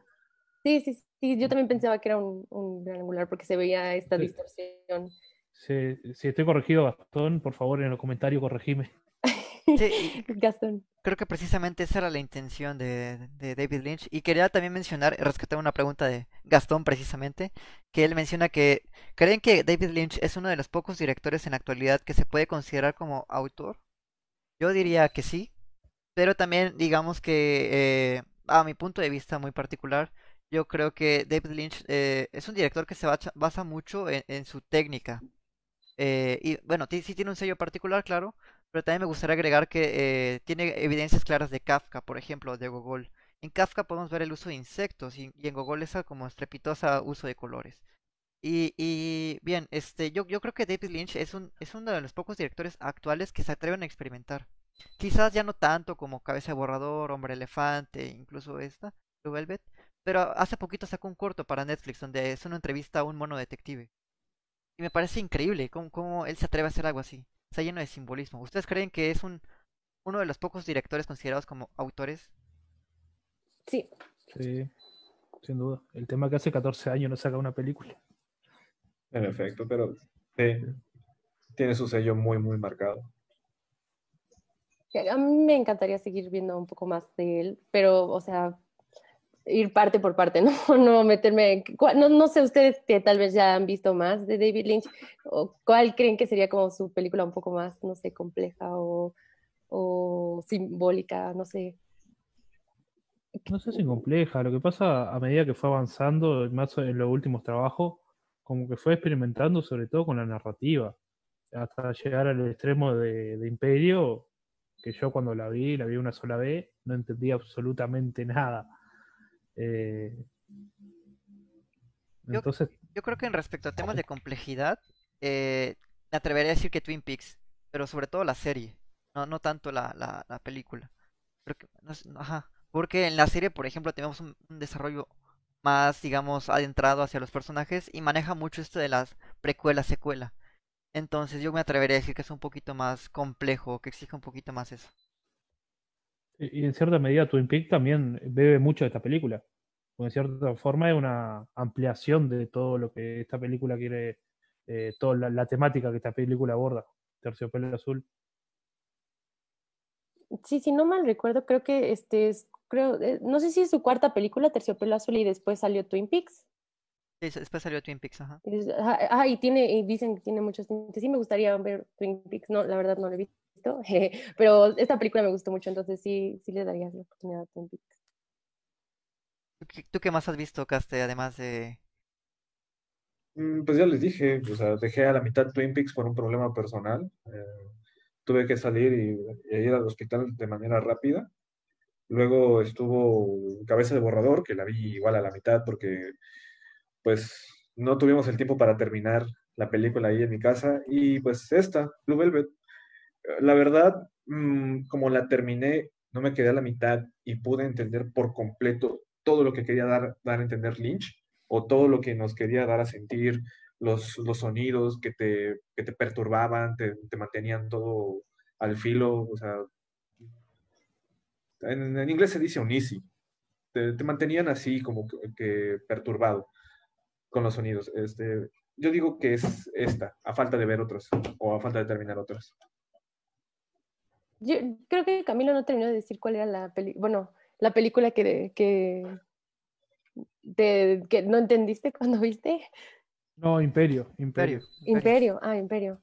Sí, sí, sí, yo también pensaba que era un, un gran angular porque se veía esta Sí. distorsión. Si, si estoy corregido, Gastón, por favor en los comentarios corregime. Sí, Gastón. creo que precisamente esa era la intención de, de David Lynch. Y quería también mencionar, rescatar una pregunta de Gastón precisamente, que él menciona que creen que David Lynch es uno de los pocos directores en la actualidad que se puede considerar como autor. Yo diría que sí, pero también digamos que eh, a mi punto de vista muy particular, yo creo que David Lynch eh, es un director que se basa, mucho en, su técnica. Eh, y bueno, sí tiene un sello particular, claro, pero también me gustaría agregar que eh, tiene evidencias claras de Kafka, por ejemplo, de Gogol. En Kafka podemos ver el uso de insectos y, en Gogol esa como estrepitosa uso de colores. Y, y bien, este, yo, yo creo que David Lynch es, un, es uno de los pocos directores actuales que se atreven a experimentar. Quizás ya no tanto como Cabeza de Borrador, Hombre Elefante, incluso esta, Blue Velvet, pero hace poquito sacó un corto para Netflix donde es una entrevista a un mono detective. Y me parece increíble cómo, cómo él se atreve a hacer algo así. Está lleno de simbolismo. ¿Ustedes creen que es un, uno de los pocos directores considerados como autores? Sí. Sí, sin duda. El tema que hace 14 años no saca una película. En efecto, pero tiene su sello muy, muy marcado. A mí me encantaría seguir viendo un poco más de él, pero, o sea, ir parte por parte, ¿no? No meterme, no, no sé ustedes que tal vez ya han visto más de David Lynch, o cuál creen que sería como su película un poco más, no sé, compleja o, o simbólica, no sé. No sé si compleja, lo que pasa a medida que fue avanzando, más en los últimos trabajos, como que fue experimentando sobre todo con la narrativa, hasta llegar al extremo de, de Imperio, que yo cuando la vi, la vi una sola vez, no entendía absolutamente nada. Eh, entonces... Yo, creo que en respecto a temas de complejidad, eh, me atrevería a decir que Twin Peaks, pero sobre todo la serie, no, no tanto la, la, película. Porque, ajá, porque en la serie, por ejemplo, tenemos un, desarrollo más, digamos, adentrado hacia los personajes y maneja mucho esto de las precuela-secuela. Entonces yo me atrevería a decir que es un poquito más complejo, que exige un poquito más eso. Y en cierta medida Twin Peaks también bebe mucho de esta película. Porque en cierta forma es una ampliación de todo lo que esta película quiere, eh, toda la, temática que esta película aborda. Terciopelo azul. Sí, si no mal recuerdo, creo que este es, creo, eh, no sé si es su cuarta película, Terciopelo azul, y después salió Twin Peaks después salió Twin Peaks, ajá. Ah, y tiene, y dicen que tiene muchos Sí me gustaría ver Twin Peaks, no, la verdad no lo he visto, pero esta película me gustó mucho, entonces sí, sí le daría la oportunidad a Twin Peaks. ¿Tú qué más has visto, Caste, además de...? Mm, pues ya les dije, o sea, dejé a la mitad Twin Peaks por un problema personal. Eh, tuve que salir y, ir al hospital de manera rápida. Luego estuvo Cabeza de Borrador, que la vi igual a la mitad porque pues no tuvimos el tiempo para terminar la película ahí en mi casa. Y pues esta, Blue Velvet, la verdad, mm, como la terminé, no me quedé a la mitad y pude entender por completo todo lo que quería dar, dar a entender Lynch o todo lo que nos quería dar a sentir, los, los sonidos que te, que te perturbaban, te, te, mantenían todo al filo, o sea, en, inglés se dice te, te mantenían así como que perturbado con los sonidos. Este, yo digo que es esta, a falta de ver otras o a falta de terminar otras. Yo creo que Camilo no terminó de decir cuál era la película, bueno, la película que, que, que no entendiste cuando viste. No, Imperio, Imperio. Imperio, ah, Imperio.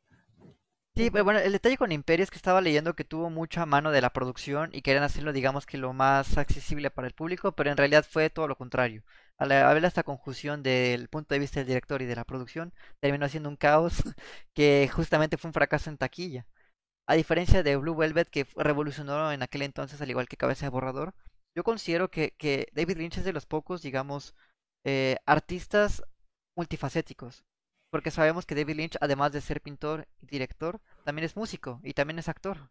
Sí, bueno, el detalle con Imperio es que estaba leyendo que tuvo mucha mano de la producción y querían hacerlo, digamos que lo más accesible para el público, pero en realidad fue todo lo contrario. Al haber esta conjunción del punto de vista del director y de la producción, terminó siendo un caos que justamente fue un fracaso en taquilla. A diferencia de Blue Velvet, que revolucionó en aquel entonces, al igual que Cabeza de Borrador, yo considero que, que David Lynch es de los pocos, digamos, eh, artistas multifacéticos porque sabemos que David Lynch, además de ser pintor y director, también es músico y también es actor.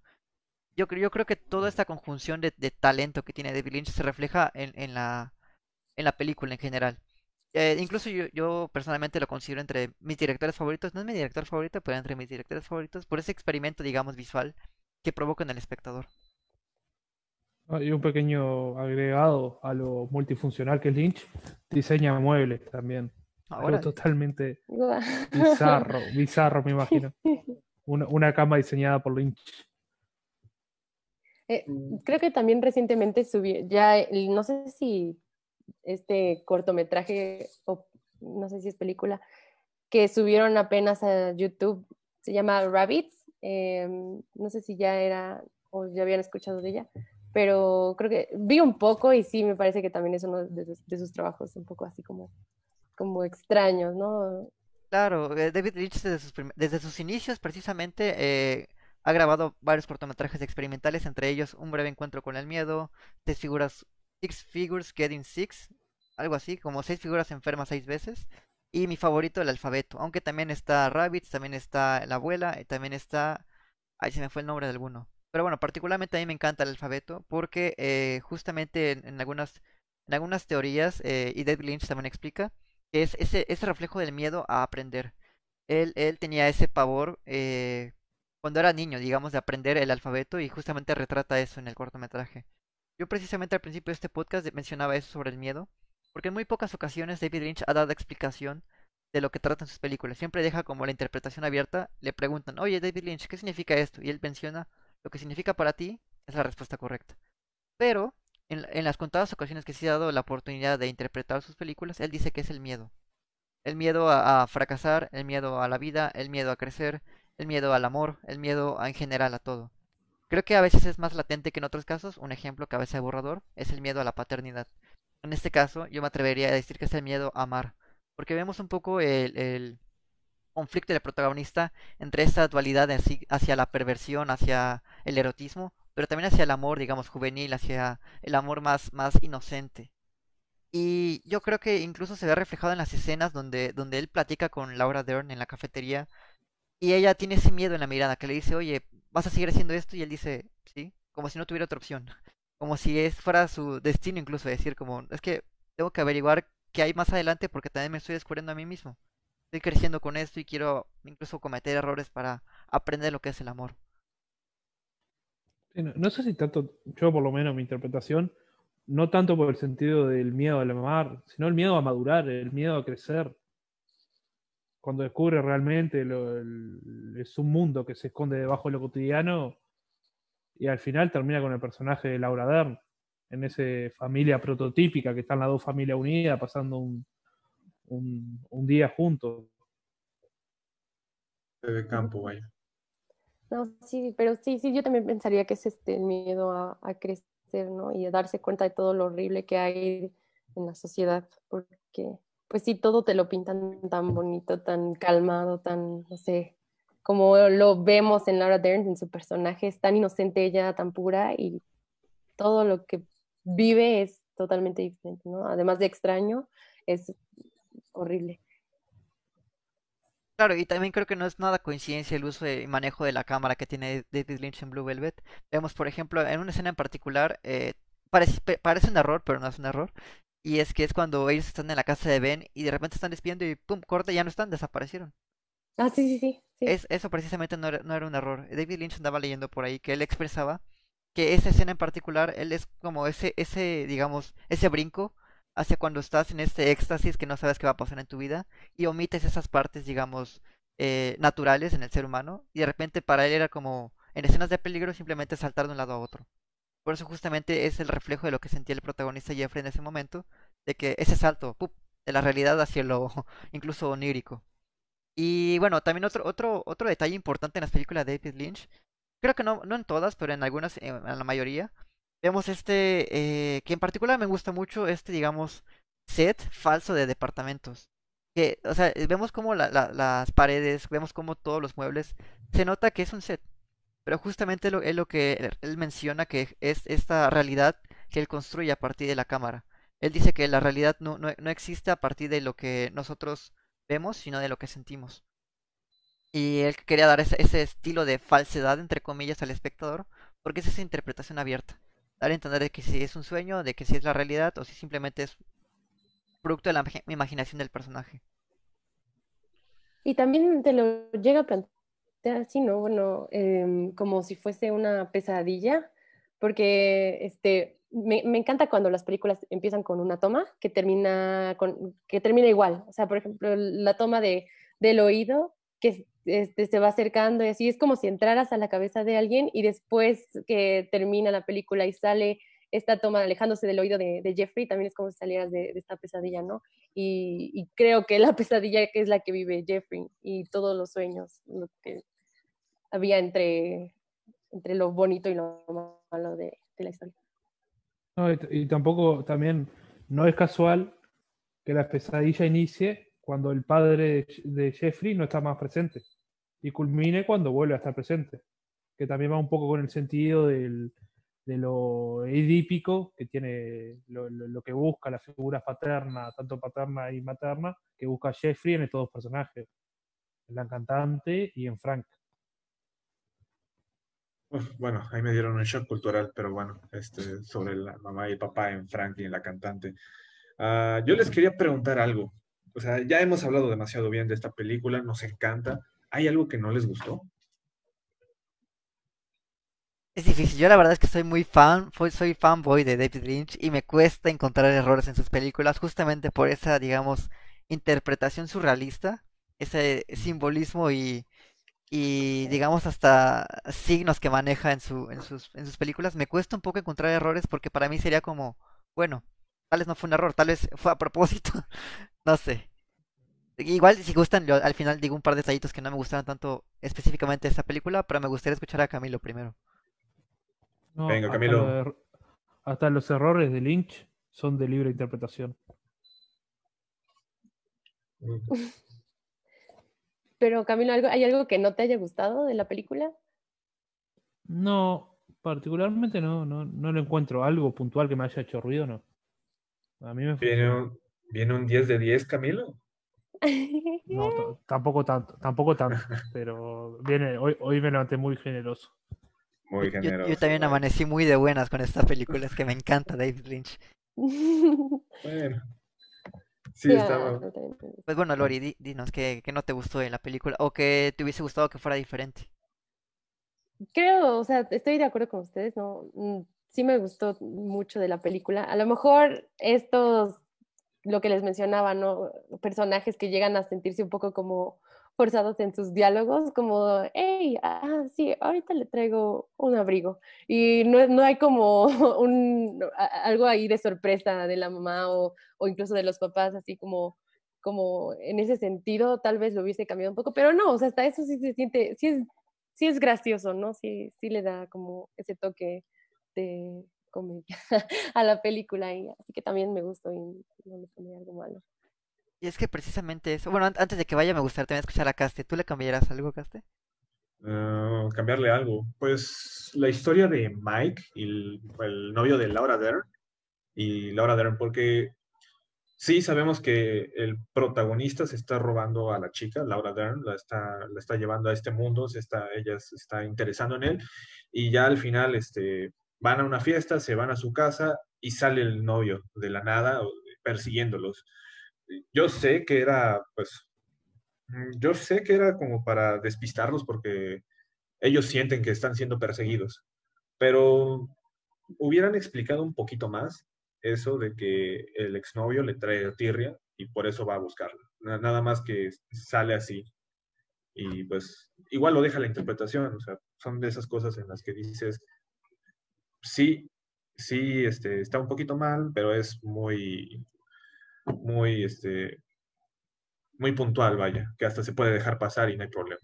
Yo, yo creo que toda esta conjunción de, talento que tiene David Lynch se refleja en, en, la, en la película en general. Eh, incluso yo, yo, personalmente lo considero entre mis directores favoritos, no es mi director favorito, pero entre mis directores favoritos, por ese experimento, digamos, visual que provoca en el espectador. Y un pequeño agregado a lo multifuncional que es Lynch, diseña muebles también. Ahora totalmente bizarro, bizarro me imagino. Una, cama diseñada por Lynch. Eh, creo que también recientemente subió, ya no sé si este cortometraje o no sé si es película, que subieron apenas a YouTube, se llama Rabbits, em, no sé si ya era o ya habían escuchado de ella, pero creo que vi un poco y sí me parece que también es uno de sus trabajos un poco así como como extraños, ¿no? Claro, eh, David Lynch desde sus, inicios precisamente eh, ha grabado varios cortometrajes experimentales, entre ellos Un breve encuentro con el miedo, Seis figuras, Six Figures Getting Six, algo así, como seis figuras enfermas seis veces. Y mi favorito, el alfabeto. Aunque también está Rabbits, también está la abuela, y también está. Ahí se me fue el nombre de alguno. Pero bueno, particularmente a mí me encanta el alfabeto porque eh, justamente en, algunas, en algunas teorías, eh, y David Lynch también explica, que es ese, ese reflejo del miedo a aprender. Él, él tenía ese pavor eh, cuando era niño, digamos, de aprender el alfabeto y justamente retrata eso en el cortometraje. Yo precisamente al principio de este podcast mencionaba eso sobre el miedo, porque en muy pocas ocasiones David Lynch ha dado explicación de lo que tratan sus películas. Siempre deja como la interpretación abierta, le preguntan, oye David Lynch, ¿qué significa esto? Y él menciona, lo que significa para ti es la respuesta correcta. Pero en, las contadas ocasiones que se ha dado la oportunidad de interpretar sus películas, él dice que es el miedo. El miedo a, fracasar, el miedo a la vida, el miedo a crecer, el miedo al amor, el miedo en general a todo. Creo que a veces es más latente que en otros casos. Un ejemplo que a veces es borrador es el miedo a la paternidad. En este caso, yo me atrevería a decir que es el miedo a amar. Porque vemos un poco el, conflicto del protagonista entre esa dualidad hacia la perversión, hacia el erotismo, pero también hacia el amor, digamos, juvenil, hacia el amor más, más inocente. Y yo creo que incluso se ve reflejado en las escenas donde, donde él platica con Laura Dern en la cafetería y ella tiene ese miedo en la mirada que le dice, oye, ¿vas a seguir haciendo esto? Y él dice, sí, como si no tuviera otra opción. Como si es, fuera su destino incluso decir como, es que tengo que averiguar qué hay más adelante porque también me estoy descubriendo a mí mismo. Estoy creciendo con esto y quiero incluso cometer errores para aprender lo que es el amor. no, sé si tanto, yo por lo menos mi interpretación, no tanto por el sentido del miedo a la amar, sino el miedo a madurar, el miedo a crecer. Cuando descubre realmente lo, es un mundo que se esconde debajo de lo cotidiano y al final termina con el personaje de Laura Dern, en esa familia prototípica que están las dos familias unidas pasando un, un, día juntos. De campo, vaya. No, sí, pero sí, sí, yo también pensaría que es este el miedo a, a crecer ¿no? Y darse cuenta de todo lo horrible que hay en la sociedad, porque pues sí, todo te lo pintan tan bonito, tan calmado, tan, no sé, como lo vemos en Laura Dern, en su personaje, es tan inocente ella, tan pura, y todo lo que vive es totalmente diferente, ¿no? Además de extraño, es horrible. Claro, y también creo que no es nada coincidencia el uso y manejo de la cámara que tiene David Lynch en Blue Velvet. Vemos, por ejemplo, en una escena en particular, eh, parece, parece un error, pero no es un error. Y es que es cuando ellos están en la casa de Ben y de repente están despidiendo y pum, corta, ya no están, desaparecieron. Ah, sí, sí, sí. Es, eso precisamente no era, no era un error. David Lynch andaba leyendo por ahí que él expresaba que esa escena en particular, él es como ese, ese, digamos, ese brinco hacia cuando estás en este éxtasis que no sabes qué va a pasar en tu vida y omites esas partes, digamos, eh, naturales en el ser humano y de repente para él era como en escenas de peligro simplemente saltar de un lado a otro. Por eso justamente es el reflejo de lo que sentía el protagonista Jeffrey en ese momento, de que ese salto de la realidad hacia lo incluso onírico. Y bueno, también otro, otro, otro detalle importante en las películas de David Lynch, creo que no, no en todas, pero en algunas, en la mayoría, Vemos este, eh, que en particular me gusta mucho este, digamos, set falso de departamentos. Que, o sea, vemos como las paredes, vemos como todos los muebles, se nota que es un set. Pero justamente lo, es lo que él menciona que es esta realidad que él construye a partir de la cámara. Él dice que la realidad no, no, no existe a partir de lo que nosotros vemos, sino de lo que sentimos. Y él quería dar ese, ese estilo de falsedad, entre comillas, al espectador, porque es esa interpretación abierta dar a entender de que si es un sueño, de que si es la realidad o si simplemente es producto de la imaginación del personaje. Y también te lo llega a plantear así, ¿no? Bueno, em, como si fuese una pesadilla, porque este, me, me, encanta cuando las películas empiezan con una toma que termina, con, que termina igual. O sea, por ejemplo, la toma de, del oído, que este, se va acercando y así es como si entraras a la cabeza de alguien y después que termina la película y sale esta toma alejándose del oído de, Jeffrey, también es como si salieras de, esta pesadilla, ¿no? Y, creo que la pesadilla que es la que vive Jeffrey y todos los sueños, lo que había entre, entre lo bonito y lo malo de, la historia. No, y, tampoco, también, no es casual que la pesadilla inicie cuando el padre de Jeffrey no está más presente y culmine cuando vuelve a estar presente. que también va un poco con el sentido del, de lo edípico que tiene lo, lo, que busca la figura paterna, tanto paterna y materna, que busca Jeffrey en estos dos personajes, en la cantante y en Frank. bueno, ahí me dieron un shock cultural, pero bueno, este, sobre la mamá y el papá en Frank y en la cantante. Uh, yo les quería preguntar algo. O sea, ya hemos hablado demasiado bien de esta película, nos encanta. ¿Hay algo que no les gustó? Es difícil. Yo la verdad es que soy muy fan, soy fanboy de David Lynch y me cuesta encontrar errores en sus películas justamente por esa, digamos, interpretación surrealista, ese simbolismo y, y digamos hasta signos que maneja en, su, en, sus, en sus películas. Me cuesta un poco encontrar errores porque para mí sería como, bueno, tal vez no fue un error, tal vez fue a propósito, no sé. Igual, si gustan, yo al final digo un par de detallitos que no me gustaron tanto específicamente de esta película, pero me gustaría escuchar a Camilo primero. Venga, Camilo. Hasta, los errores de Lynch son de libre interpretación. Pero Camilo, ¿hay algo que no te haya gustado de la película? No, particularmente no, no, no lo encuentro. Algo puntual que me haya hecho ruido, no. A mí me ¿Viene un, ¿Viene un 10 de 10, Camilo? No, tampoco tanto, tampoco tanto, pero viene, hoy, hoy me levanté muy generoso. Muy generoso. Yo, también amanecí muy de buenas con esta película, es que me encanta David Lynch. Bueno. Sí, estaba. Pues bueno, Lori, dinos ¿qué, no te gustó de la película o que te hubiese gustado que fuera diferente. Creo, o sea, estoy de acuerdo con ustedes, ¿no? Mm, sí me gustó mucho de la película. A lo mejor estos, lo que les mencionaba, ¿no? Personajes que llegan a sentirse un poco como forzados en sus diálogos, como, hey, ah, sí, ahorita le traigo un abrigo. Y no, no hay como un, algo ahí de sorpresa de la mamá o, o, incluso de los papás, así como, como en ese sentido, tal vez lo hubiese cambiado un poco, pero no, o sea, hasta eso sí se siente, sí es, sí es gracioso, ¿no? Sí, sí le da como ese toque de comedia a la película, y así que también me gustó y no le ponía algo malo. Y es que precisamente eso. Bueno, antes de que vaya, me gustaría también escuchar a Caste. ¿Tú le cambiarías algo, Caste? Ah, cambiarle algo. Pues la historia de Mike y el, novio de Laura Dern. Y Laura Dern, porque sí sabemos que el protagonista se está robando a la chica, Laura Dern, la está, la está llevando a este mundo, se está, ella se está interesando en él. Y ya al final este, van a una fiesta, se van a su casa y sale el novio de la nada persiguiéndolos yo sé que era, pues, mm, yo sé que era como para despistarlos porque ellos sienten que están siendo perseguidos, pero hubieran explicado un poquito más eso de que el exnovio le trae a tirria y por eso va a buscarla. Nada más que sale así. Y pues igual lo deja la interpretación, o sea, son de esas cosas en las que dices, sí, sí, este, está un poquito mal, pero es muy, muy, este, muy puntual, vaya, que hasta se puede dejar pasar y no hay problema.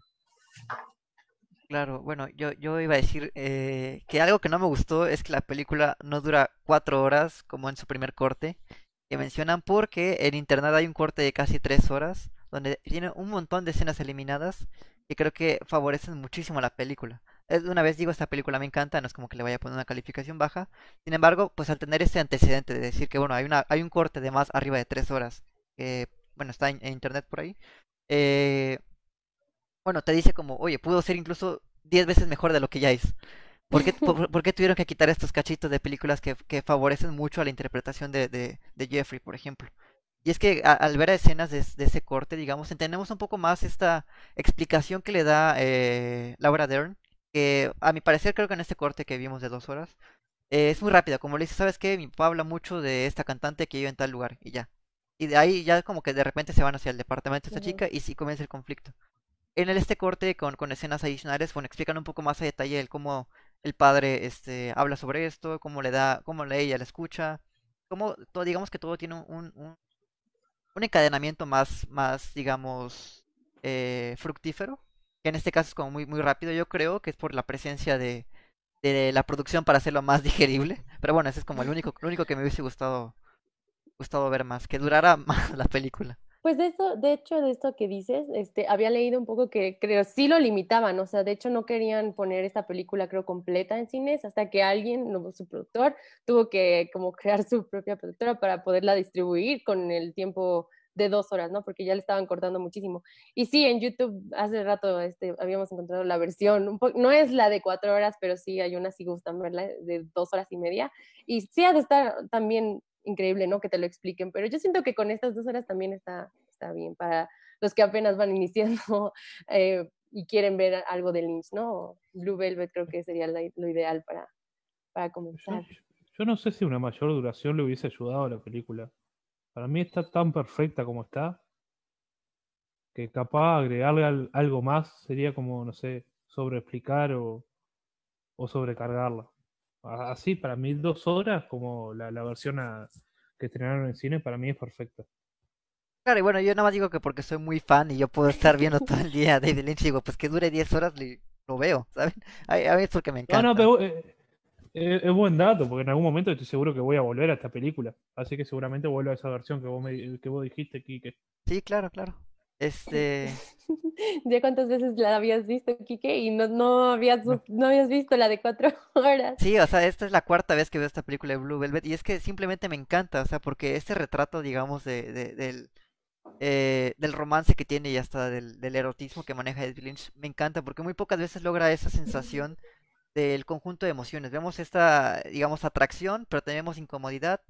Claro, bueno, yo, yo iba a decir eh, que algo que no me gustó es que la película no dura cuatro horas como en su primer corte, que mencionan porque en internet hay un corte de casi tres horas, donde tiene un montón de escenas eliminadas que creo que favorecen muchísimo la película. Es, una vez digo, esta película me encanta, no es como que le vaya a poner una calificación baja. Sin embargo, pues al tener este antecedente de decir que, bueno, hay, una, hay un corte de más arriba de tres horas, que, bueno, está en, internet por ahí, eh, bueno, te dice como, oye, pudo ser incluso diez veces mejor de lo que ya es. ¿Por qué, por, qué tuvieron que quitar estos cachitos de películas que, que favorecen mucho a la interpretación de, de, de Jeffrey, por ejemplo? Y es que al ver escenas de, ese corte, digamos, entendemos un poco más esta explicación que le da eh, Laura Dern, que a mi parecer creo que en este corte que vimos de dos horas, eh, es muy rápida, como le dice, ¿sabes qué? Mi papá habla mucho de esta cantante que vive en tal lugar, y ya. Y de ahí ya como que de repente se van hacia el departamento de esta chica y sí comienza el conflicto. En el, este corte con, con escenas adicionales, bueno, explican un poco más a detalle el cómo el padre este, habla sobre esto, cómo le da, cómo le, ella la escucha, cómo todo, digamos que todo tiene un, un un encadenamiento más, más digamos, eh, fructífero, que en este caso es como muy, muy rápido, yo creo que es por la presencia de, de la producción para hacerlo más digerible, pero bueno, ese es como el único, lo único que me hubiese gustado, gustado ver más, que durara más la película. Pues de eso, de hecho, de esto que dices, este, había leído un poco que creo sí lo limitaban, o sea, de hecho no querían poner esta película, creo, completa en cines, hasta que alguien, su productor, tuvo que como crear su propia productora para poderla distribuir con el tiempo de dos horas, ¿no? Porque ya le estaban cortando muchísimo. Y sí, en YouTube hace rato este, habíamos encontrado la versión, un no es la de cuatro horas, pero sí hay una, si gustan verla, de dos horas y media. Y sí ha de estar también increíble, ¿no? Que te lo expliquen, pero yo siento que con estas dos horas también está, está bien para los que apenas van iniciando eh, y quieren ver algo de Lynch, ¿no? Blue Velvet creo que sería lo ideal para, para comenzar. Yo, no sé si una mayor duración le hubiese ayudado a la película. Para mí está tan perfecta como está que capaz agregarle algo más sería como, no sé, sobreexplicar o, o sobrecargarla. Así, para mí dos horas, como la, versión que estrenaron en cine, para mí es perfecta. Claro, y bueno, yo nada más digo que porque soy muy fan y yo puedo estar viendo todo el día David Lynch, digo, pues que dure 10 horas lo veo, ¿saben? A, mí es porque me encanta. No, no, pero eh, es buen dato, porque en algún momento estoy seguro que voy a volver a esta película. Así que seguramente vuelvo a esa versión que vos, me, que vos dijiste, Kike. Sí, claro, claro. Este. ¿Ya cuántas veces la habías visto, Kike? Y no, no, habías, no. habías visto la de cuatro horas. Sí, o sea, esta es la cuarta vez que veo esta película de Blue Velvet. Y es que simplemente me encanta, o sea, porque este retrato, digamos, de, del, eh, del romance que tiene y hasta del, del erotismo que maneja Ed Lynch, me encanta, porque muy pocas veces logra esa sensación del conjunto de emociones. Vemos esta, digamos, atracción, pero también vemos incomodidad,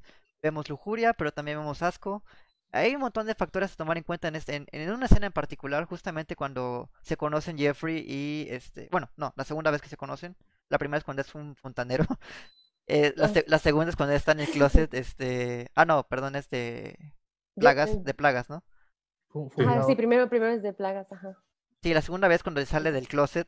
vemos lujuria, pero también vemos asco, hay un montón de factores a tomar en cuenta en, este, en, una escena en particular, justamente cuando se conocen Jeffrey y este, bueno, no, la segunda vez que se conocen, la primera es cuando es un fontanero, eh, la, la, segunda es cuando está en el closet, este, ah no, perdón, es de plagas, de plagas, ¿no? Ah, sí, primero, primero es de plagas, ajá. Sí, la segunda vez cuando sale del closet,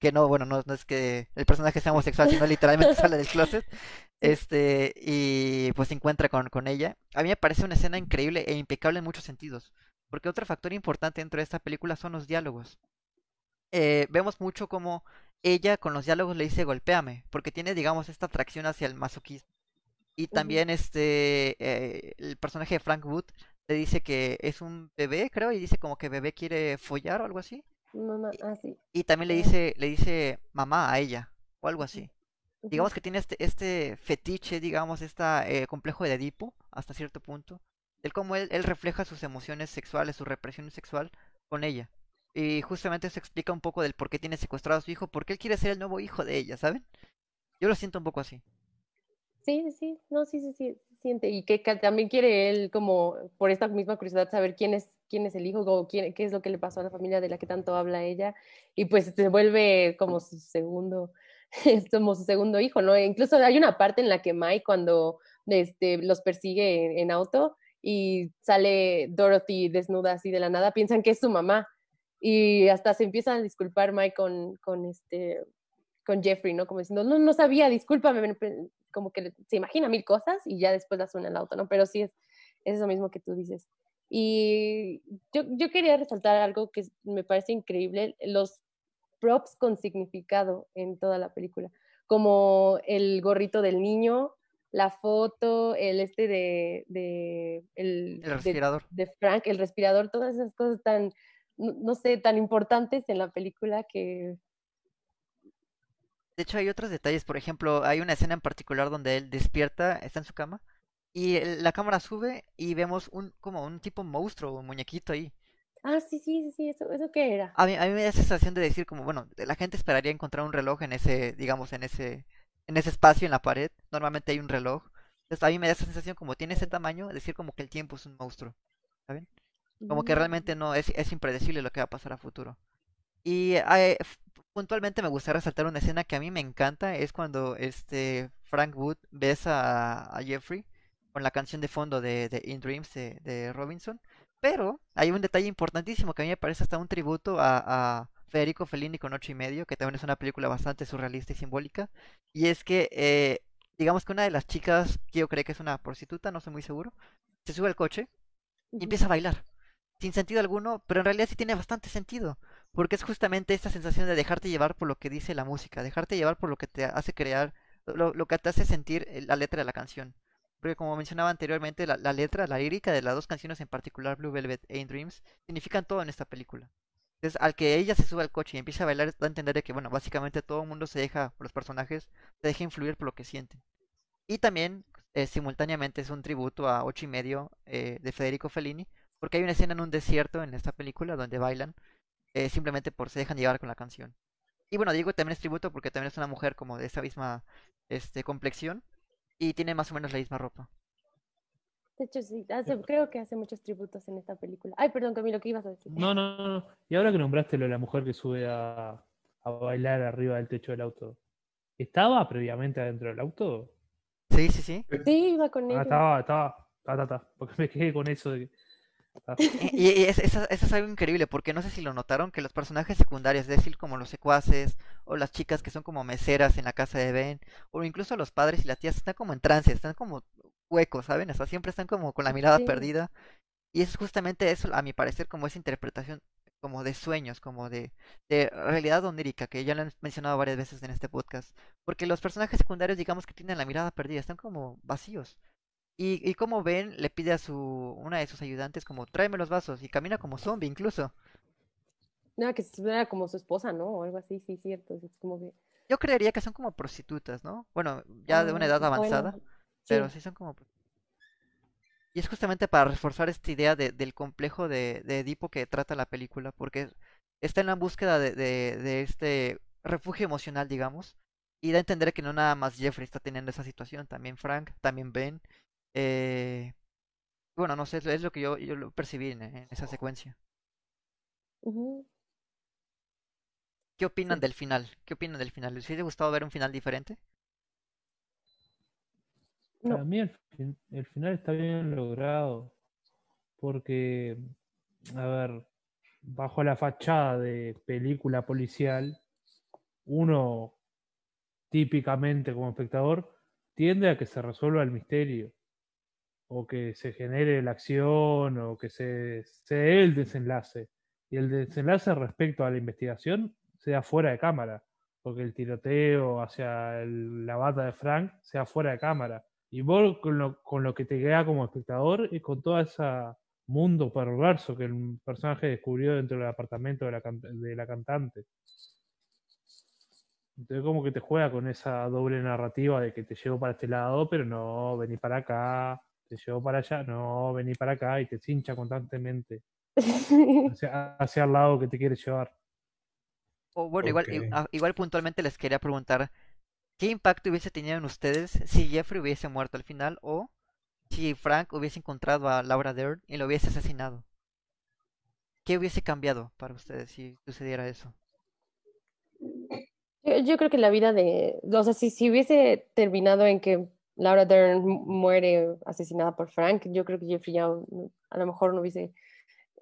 que no, bueno, no, no es que el personaje sea homosexual, sino literalmente sale del closet, este, y pues se encuentra con, con ella. A mí me parece una escena increíble e impecable en muchos sentidos, porque otro factor importante dentro de esta película son los diálogos. Eh, vemos mucho como ella con los diálogos le dice golpéame, porque tiene, digamos, esta atracción hacia el masoquismo. Y también este, eh, el personaje de Frank Wood le dice que es un bebé, creo, y dice como que bebé quiere follar o algo así. Mamá, ah, y también le dice, le dice mamá a ella, o algo así. Digamos que tiene este, este fetiche, digamos, este complejo de Edipo, hasta cierto punto, del cómo él, él refleja sus emociones sexuales, su represión sexual con ella. Y justamente eso explica un poco del por qué tiene secuestrado a su hijo, porque él quiere ser el nuevo hijo de ella, ¿saben? Yo lo siento un poco así. Sí, sí, no, sí, sí, sí, siente. Y que, también quiere él, como por esta misma curiosidad, saber quién es, quién es el hijo, o quién, qué es lo que le pasó a la familia de la que tanto habla ella. Y pues se vuelve como su segundo, como su segundo hijo, ¿no? incluso hay una parte en la que Mike, cuando este, los persigue en, auto y sale Dorothy desnuda así de la nada, piensan que es su mamá. Y hasta se empiezan a disculpar Mike con, con este con Jeffrey, ¿no? Como diciendo, no, no sabía, discúlpame, como que se imagina mil cosas y ya después las suena el auto, ¿no? Pero sí es, es eso mismo que tú dices. Y yo, yo quería resaltar algo que me parece increíble, los props con significado en toda la película, como el gorrito del niño, la foto, el este de, de el, respirador. De, Frank, el respirador, todas esas cosas tan, no sé, tan importantes en la película que de hecho, hay otros detalles. Por ejemplo, hay una escena en particular donde él despierta, está en su cama, y la cámara sube y vemos un como un tipo monstruo, un muñequito ahí. Ah, sí, sí, sí, eso, ¿eso qué era? A mí, a mí me da esa sensación de decir como, bueno, la gente esperaría encontrar un reloj en ese, digamos, en ese, en ese espacio en la pared. Normalmente hay un reloj. Entonces a mí me da esa sensación como tiene ese tamaño, decir como que el tiempo es un monstruo. ¿Saben? Como que mm. realmente no, es, es impredecible lo que va a pasar a futuro. Y eh, puntualmente me gustaría resaltar una escena que a mí me encanta, es cuando este Frank Wood besa a, Jeffrey con la canción de fondo de, In Dreams de, Robinson. Pero hay un detalle importantísimo que a mí me parece hasta un tributo a, Federico Fellini con ocho y medio, que también es una película bastante surrealista y simbólica. Y es que, eh, digamos que una de las chicas, que yo creo que es una prostituta, no estoy muy seguro, se sube al coche y empieza a bailar. Sin sentido alguno, pero en realidad sí tiene bastante sentido porque es justamente esta sensación de dejarte llevar por lo que dice la música, dejarte llevar por lo que te hace crear, lo, que te hace sentir la letra de la canción. Porque como mencionaba anteriormente, la, la letra, la lírica de las dos canciones en particular, Blue Velvet e In Dreams, significan todo en esta película. Entonces, al que ella se sube al coche y empieza a bailar, da a entender de que, bueno, básicamente todo el mundo se deja, los personajes, se deja influir por lo que sienten. Y también, eh, simultáneamente, es un tributo a Ocho y Medio eh, de Federico Fellini, porque hay una escena en un desierto en esta película donde bailan, eh, simplemente por se dejan llevar con la canción. Y bueno, digo también es tributo porque también es una mujer como de esa misma este, complexión y tiene más o menos la misma ropa. De hecho, sí, hace- creo que hace muchos tributos en esta película. Ay, perdón, Camilo, ¿qué ibas a decir? No, no, no, no. Y ahora que nombraste lo de la mujer que sube a, a bailar arriba del techo del auto, ¿estaba previamente adentro del auto? Sí, sí, sí. Sí, iba con Ah, él. estaba, estaba, ta, ta, ta, porque me quedé con eso de que... ah, Y, y es- eso, eso es algo increíble, porque no sé si lo notaron, que los personajes secundarios, es decir, como los secuaces, o las chicas que son como meseras en la casa de Ben, o incluso los padres y las tías están como en trance, están como huecos, ¿saben? O sea, siempre están como con la mirada Sí. perdida. Y es justamente eso, a mi parecer, como esa interpretación como de sueños, como de, de realidad onírica, que ya lo han mencionado varias veces en este podcast. Porque los personajes secundarios, digamos que tienen la mirada perdida, están como vacíos. Y, y como ven, le pide a su una de sus ayudantes como tráeme los vasos y camina como zombie incluso. No, que era como su esposa, ¿no? O algo así, sí, cierto. Es como que. Yo creería que son como prostitutas, ¿no? Bueno, ya de una Ah, edad bueno, avanzada, sí. pero sí son como... Y es justamente para reforzar esta idea de- del complejo de, de Edipo que trata la película, porque está en la búsqueda de, de, de este refugio emocional, digamos, y da a entender que no nada más Jeffrey está teniendo esa situación, también Frank, también Ben. Eh, Bueno, no sé, es lo- que yo, yo lo percibí en, en esa secuencia. ¿Qué opinan del final? ¿Qué opinan del final? ¿Les hubiese gustado ver un final diferente? Para No. mí el, fin- el final está bien logrado, porque, a ver, bajo la fachada de película policial, uno típicamente como espectador tiende a que se resuelva el misterio, o que se genere la acción, o que se, el desenlace. Y el desenlace respecto a la investigación sea fuera de cámara, porque el tiroteo hacia la bata de Frank sea fuera de cámara. Y vos con lo, con lo que te queda como espectador y con todo ese mundo perverso que el personaje descubrió dentro del apartamento de la, de la cantante. Entonces como que te juega con esa doble narrativa de que te llevo para este lado, pero no, vení para acá, te llevo para allá, no, vení para acá y te cincha constantemente hacia, hacia el lado que te quiere llevar. O bueno, igual, i- Ok. ah, igual puntualmente les quería preguntar, ¿qué impacto hubiese tenido en ustedes si Jeffrey hubiese muerto al final o si Frank hubiese encontrado a Laura Dern y lo hubiese asesinado? ¿Qué hubiese cambiado para ustedes si sucediera eso? Yo, yo creo que la vida de, o sea, si, si hubiese terminado en que Laura Dern mu- muere asesinada por Frank, yo creo que Jeffrey ya a lo mejor no hubiese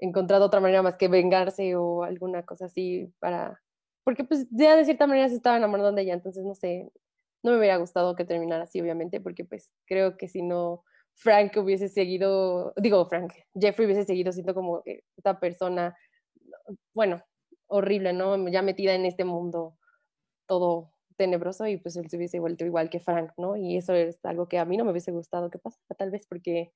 encontrado otra manera más que vengarse o alguna cosa así para, porque pues ya de cierta manera se estaba enamorando de ella, entonces no sé, no me hubiera gustado que terminara así, obviamente, porque pues creo que si no, Frank hubiese seguido, digo Frank, Jeffrey hubiese seguido siendo como esta persona, bueno, horrible, ¿no? Ya metida en este mundo todo tenebroso y pues él se hubiese vuelto igual que Frank, ¿no? Y eso es algo que a mí no me hubiese gustado que pasara, tal vez porque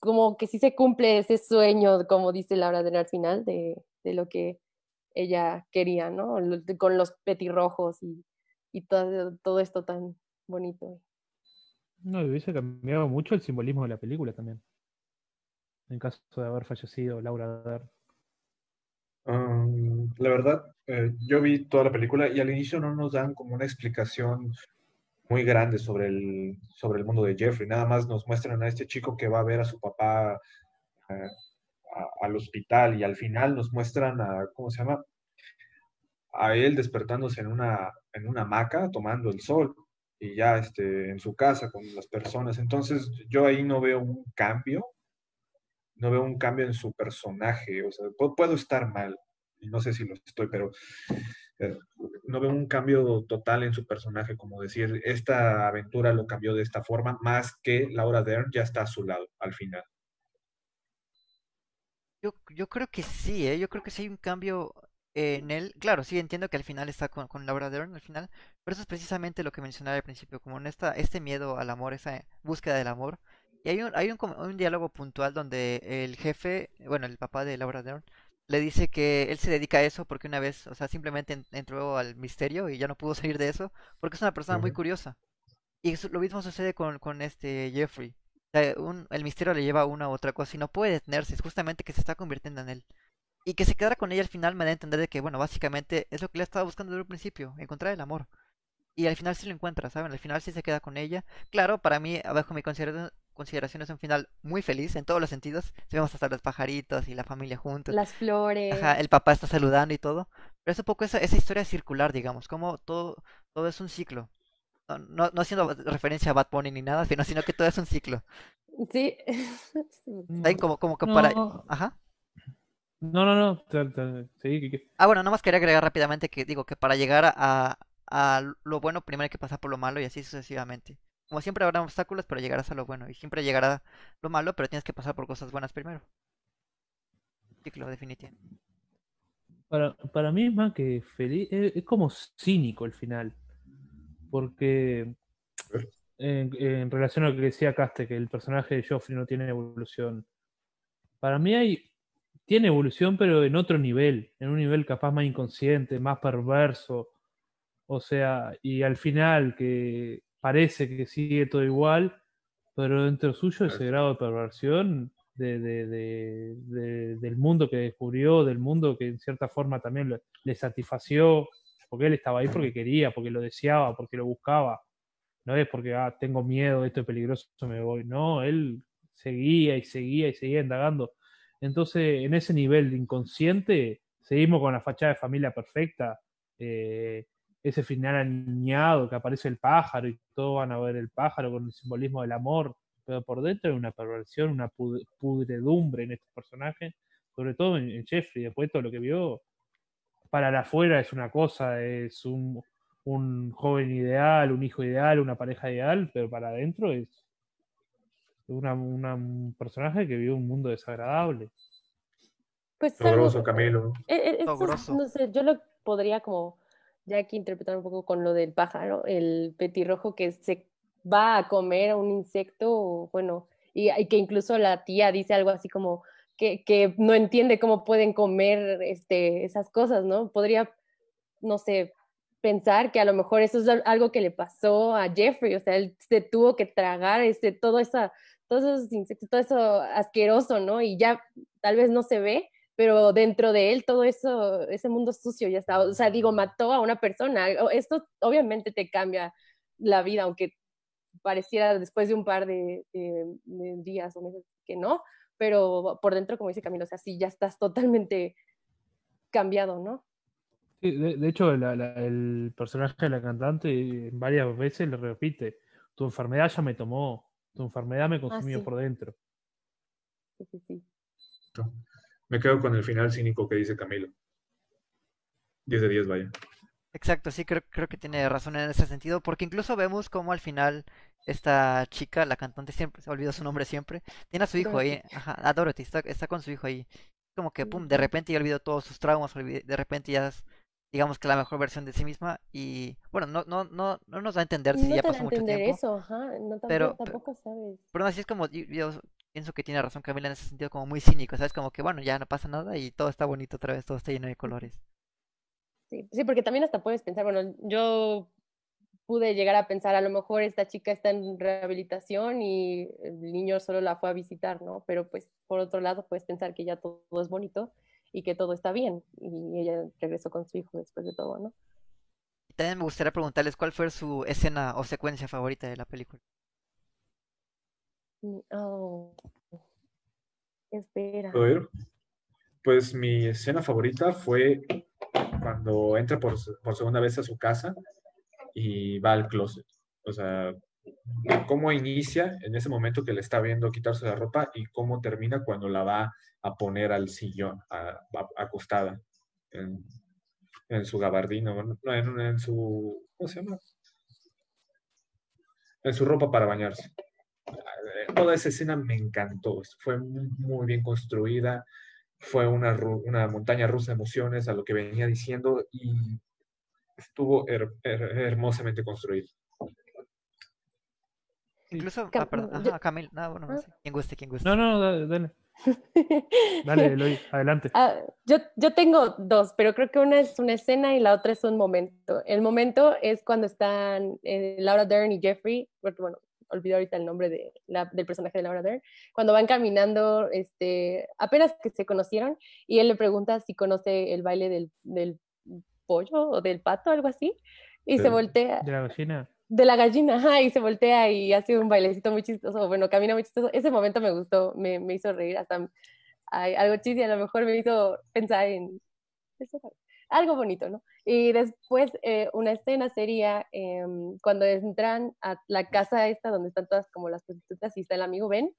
como que sí se cumple ese sueño, como dice Laura Dern al final, de, de lo que ella quería, ¿no? Con los petirrojos y, y todo, todo esto tan bonito. No, hubiese cambiado mucho el simbolismo de la película también. En caso de haber fallecido Laura Dern. La verdad, eh, yo vi toda la película y al inicio no nos dan como una explicación muy grande sobre el, sobre el mundo de Jeffrey. Nada más nos muestran a este chico que va a ver a su papá eh, al hospital y al final nos muestran a, ¿cómo se llama? A él despertándose en una, en una hamaca tomando el sol y ya este, en su casa con las personas. Entonces yo ahí no veo un cambio no veo un cambio en su personaje. O sea, pu- puedo estar mal, no sé si lo estoy, pero eh, no veo un cambio total en su personaje, como decir, esta aventura lo cambió de esta forma, más que Laura Dern ya está a su lado al final. Yo, yo creo que sí, ¿eh? Yo creo que sí hay un cambio en él. Claro, sí, entiendo que al final está con, con Laura Dern, al final, pero eso es precisamente lo que mencionaba al principio, como en esta, este miedo al amor, esa búsqueda del amor, Y hay un, hay un, un diálogo puntual donde el jefe, bueno, el papá de Laura Dern, le dice que él se dedica a eso porque una vez, o sea, simplemente en- entró al misterio y ya no pudo salir de eso porque es una persona muy curiosa. Y eso- lo mismo sucede con, con este Jeffrey. O sea, un- el misterio le lleva a una u otra cosa y no puede detenerse, es justamente que se está convirtiendo en él. Y que se quedara con ella al final me da a entender de que, bueno, básicamente es lo que le estaba buscando desde un principio, encontrar el amor. Y al final sí lo encuentra, ¿saben? Al final sí se queda con ella. Claro, para mí, bajo mi consideración, es un final muy feliz en todos los sentidos. Si vemos hasta los pajaritos y la familia juntos. Las flores. Ajá, el papá está saludando y todo. Pero es un poco esa, esa historia circular, digamos, como todo, todo es un ciclo. No, no, no haciendo referencia a Bad Bunny ni nada, sino, sino que todo es un ciclo. Sí. Ahí como, como que para... No, Ajá. no, no, no. sí, que- que- Ah, bueno, nada más quería agregar rápidamente que digo que para llegar a, a lo bueno primero hay que pasar por lo malo y así sucesivamente. Como siempre habrá obstáculos, pero llegarás a lo bueno. Y siempre llegará lo malo, pero tienes que pasar por cosas buenas primero. Ciclo definitivo. Para, para mí es más que feliz, es, como cínico el final. Porque en, en relación a lo que decía Caste, que el personaje de Joffrey no tiene evolución. Para mí hay, tiene evolución, pero en otro nivel, en un nivel capaz más inconsciente, más perverso. O sea, y al final que parece que sigue todo igual, pero dentro suyo ese grado de perversión de, de- de- de- del mundo que descubrió, del mundo que en cierta forma también le, le satisfació, porque él estaba ahí porque quería, porque lo deseaba, porque lo buscaba. No es porque ah, tengo miedo, esto es peligroso, me voy. No, él seguía y seguía y seguía indagando. Entonces, en ese nivel de inconsciente, seguimos con la fachada de familia perfecta. eh, ese final aniñado que aparece el pájaro y todos van a ver el pájaro con el simbolismo del amor, pero por dentro hay una perversión, una pud- pudredumbre en este personaje, sobre todo en, en Jeffrey, después de todo lo que vio, para la afuera es una cosa, es un, un joven ideal, un hijo ideal, una pareja ideal, pero para adentro es una- una- un personaje que vive un mundo desagradable. Pues Sabroso, Camilo. Eh, eh, esto, no sé, yo lo podría como ya aquí interpretar un poco con lo del pájaro, el petirrojo que se va a comer a un insecto, bueno, y, y que incluso la tía dice algo así como que, que no entiende cómo pueden comer este, esas cosas, ¿no? Podría, no sé, pensar que a lo mejor eso es al- algo que le pasó a Jeffrey, o sea, él se tuvo que tragar este, todo esa, todos esos insectos, todo eso asqueroso, ¿no? Y ya tal vez no se ve, pero dentro de él todo eso, ese mundo sucio ya está. O sea, digo, mató a una persona. Esto obviamente te cambia la vida, aunque pareciera después de un par de, de- de días o meses que no, pero por dentro, como dice Camilo, o sea, sí, ya estás totalmente cambiado, ¿no? Sí, de, de hecho, la- la- el personaje de la cantante eh, varias veces le repite, tu enfermedad ya me tomó, tu enfermedad me consumió sí. por dentro. Sí, sí, sí. Me quedo con el final cínico que dice Camilo. 10 de 10, vaya. Exacto, sí, creo, creo que tiene razón en ese sentido, porque incluso vemos como al final esta chica, la cantante, siempre, se olvidó su nombre siempre, tiene a su hijo ahí, ajá, a Dorothy, está, está con su hijo ahí. Como que, pum, de repente ya olvidó todos sus traumas, de repente ya es, digamos que la mejor versión de sí misma, y bueno, no, no, no, no nos da a entender si No ya te da a pasó mucho entender tiempo, eso, ajá, no, tampoco, pero- tampoco sabes. pero así es como, yo pienso que tiene razón Camila en ese sentido, como muy cínico, ¿sabes? Como que, bueno, ya no pasa nada y todo está bonito otra vez, todo está lleno de colores. Sí, sí, porque también hasta puedes pensar, bueno, yo pude llegar a pensar, a lo mejor esta chica está en rehabilitación y el niño solo la fue a visitar, ¿no? Pero pues por otro lado puedes pensar que ya todo es bonito y que todo está bien y ella regresó con su hijo después de todo, ¿no? Y también me gustaría preguntarles cuál fue su escena o secuencia favorita de la película. Oh, espera. Pues mi escena favorita fue cuando entra por, por segunda vez a su casa y va al closet. O sea, cómo inicia en ese momento que le está viendo quitarse la ropa y cómo termina cuando la va a poner al sillón, a- acostada en, su gabardino, en, en su, ¿cómo se llama? En su ropa para bañarse. Toda esa escena me encantó, fue muy muy bien construida, fue una, una montaña rusa de emociones a lo que venía diciendo y estuvo her- her- hermosamente construido. Incluso, Cam- ah, perdón, ajá, Camil, no, bueno, no Ah. sé, quien guste, quien guste. No, no, dale, dale, dale, Eloy, adelante. Ah, yo, yo tengo dos, pero creo que una es una escena y la otra es un momento. El momento es cuando están eh, Laura Dern y Jeffrey, porque bueno, olvidé ahorita el nombre de la- del personaje de Laura Dern, cuando van caminando, este, apenas que se conocieron, y él le pregunta si conoce el baile del, del pollo o del pato, algo así, y se voltea, De la gallina. de la gallina, ajá, y se voltea y hace un bailecito muy chistoso, bueno, camina muy chistoso. Ese momento me gustó, me, me hizo reír, hasta ay, algo chiste, a lo mejor me hizo pensar en eso, algo bonito, ¿no? Y después eh, una escena sería em, cuando entran a la casa esta donde están todas como las prostitutas y está el amigo Ben.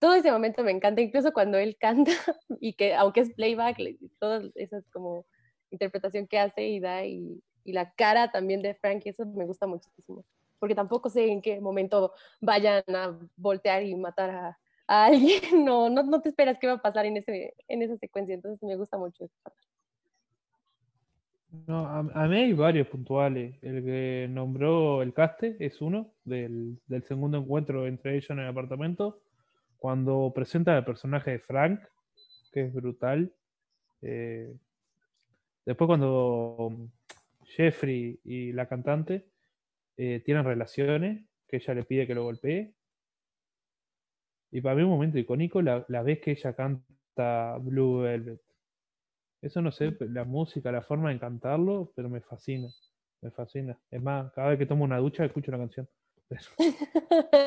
Todo ese momento me encanta, incluso cuando él canta y que aunque es playback, le- toda esa es como interpretación que hace y da y, y la cara también de Frank, y eso me gusta muchísimo, porque tampoco sé en qué momento vayan a voltear y matar a, a alguien, no, no, no te esperas qué va a pasar en, ese, en esa secuencia, entonces me gusta mucho. No, a, a mí hay varios puntuales. El que nombró el caste es uno del, del segundo encuentro entre ellos en el apartamento. Cuando presenta el personaje de Frank, que es brutal. Eh, después cuando Jeffrey y la cantante eh, tienen relaciones, que ella le pide que lo golpee. Y para mí un momento icónico la, la vez que ella canta Blue Velvet. Eso no sé, la música, la forma de cantarlo, pero me fascina. Me fascina. Es más, cada vez que tomo una ducha escucho una canción.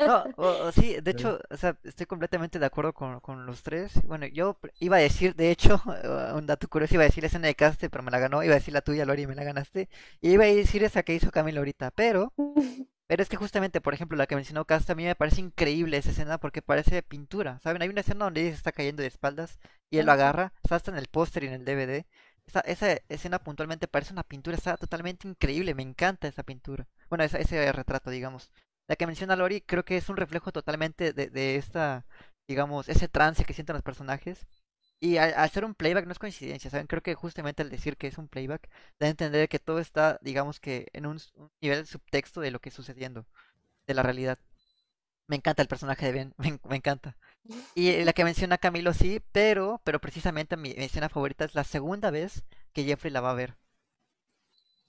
No, o- o sí, de Sí. hecho, o sea, estoy completamente de acuerdo con, con los tres. Bueno, yo iba a decir, de hecho, un dato curioso, iba a decir la escena de caste, pero me la ganó. Iba a decir la tuya, Lori, y me la ganaste. Y iba a decir esa que hizo Camilo ahorita, pero, pero es que justamente, por ejemplo, la que mencionó Casta, a mí me parece increíble esa escena porque parece pintura, ¿saben? Hay una escena donde ella se está cayendo de espaldas y él lo agarra, está hasta en el póster y en el DVD. Esa, esa escena puntualmente parece una pintura, está totalmente increíble, me encanta esa pintura. Bueno, esa- ese retrato, digamos. La que menciona Lori creo que es un reflejo totalmente de, de esta, digamos, ese trance que sienten los personajes. Y al, ser un playback no es coincidencia, ¿saben? Creo que justamente al decir que es un playback, da a entender que todo está, digamos que, en un, nivel subtexto de lo que está sucediendo, de la realidad. Me encanta el personaje de Ben, me, en- me encanta. Y la que menciona Camilo sí, pero, pero precisamente mi, mi escena favorita es la segunda vez que Jeffrey la va a ver.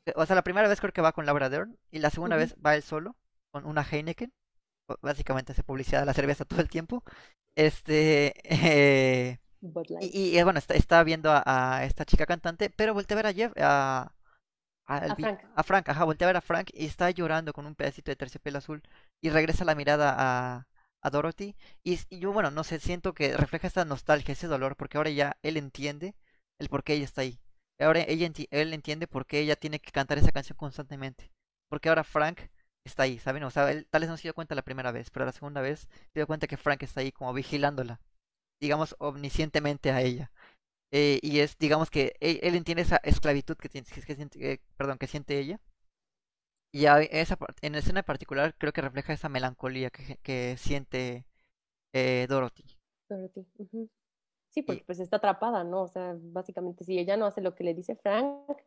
Eh, O sea, la primera vez creo que va con Laura Dern y la segunda vez va él solo con una Heineken. Básicamente hace publicidad de la cerveza todo el tiempo. Este, eh. Y, y, eh, bueno, está, está viendo a, a esta chica cantante, pero voltea a ver a Jeff, a, A Frank. a Frank, ajá, voltea a ver a Frank y está llorando con un pedacito de terciopelo azul y regresa la mirada a, a Dorothy y, yo, bueno, no sé, siento que refleja esta nostalgia, ese dolor, porque ahora ya él entiende el por qué ella está ahí. Ahora ella enti- él entiende por qué ella tiene que cantar esa canción constantemente. Porque ahora Frank está ahí, ¿saben? O sea, él tal vez no se dio cuenta la primera vez, pero la segunda vez se dio cuenta que Frank está ahí como vigilándola, digamos, omniscientemente a ella. Eh, y es, digamos que él, él entiende esa esclavitud que, que, perdón, que siente ella. Y a- esa, en la escena en particular creo que refleja esa melancolía que, que siente eh, Dorothy. Dorothy. Sí, porque pues está atrapada, ¿no? O sea, básicamente si ella no hace lo que le dice Frank,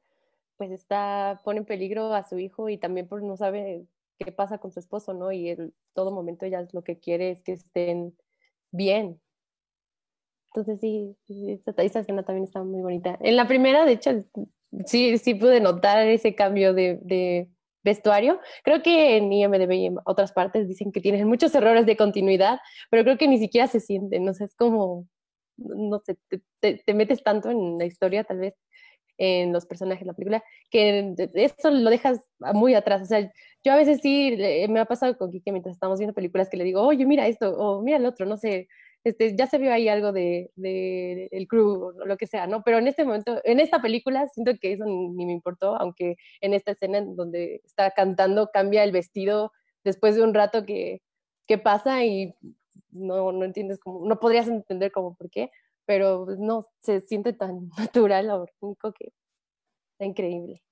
pues está, pone en peligro a su hijo y también pues no sabe qué pasa con su esposo, ¿no? Y en todo momento ella lo que quiere es que estén bien. Entonces sí, esa, esa escena también está muy bonita. En la primera, de hecho, sí, sí pude notar ese cambio de, de vestuario. Creo que en IMDb y en otras partes dicen que tienen muchos errores de continuidad, pero creo que ni siquiera se sienten, no sé, es como, no sé, te, te, te metes tanto en la historia, tal vez, en los personajes de la película, que eso lo dejas muy atrás. O sea, yo a veces sí, me ha pasado con Kike mientras estamos viendo películas que le digo, oye, mira esto, o mira el otro, no sé, este, ya se vio ahí algo de, de el crew o lo que sea, ¿no? Pero en este momento, en esta película, siento que eso ni, me importó, aunque en esta escena en donde está cantando, cambia el vestido después de un rato que, que pasa y no, no entiendes cómo, no podrías entender cómo por qué, pero pues, no se siente tan natural, orgánico que está increíble.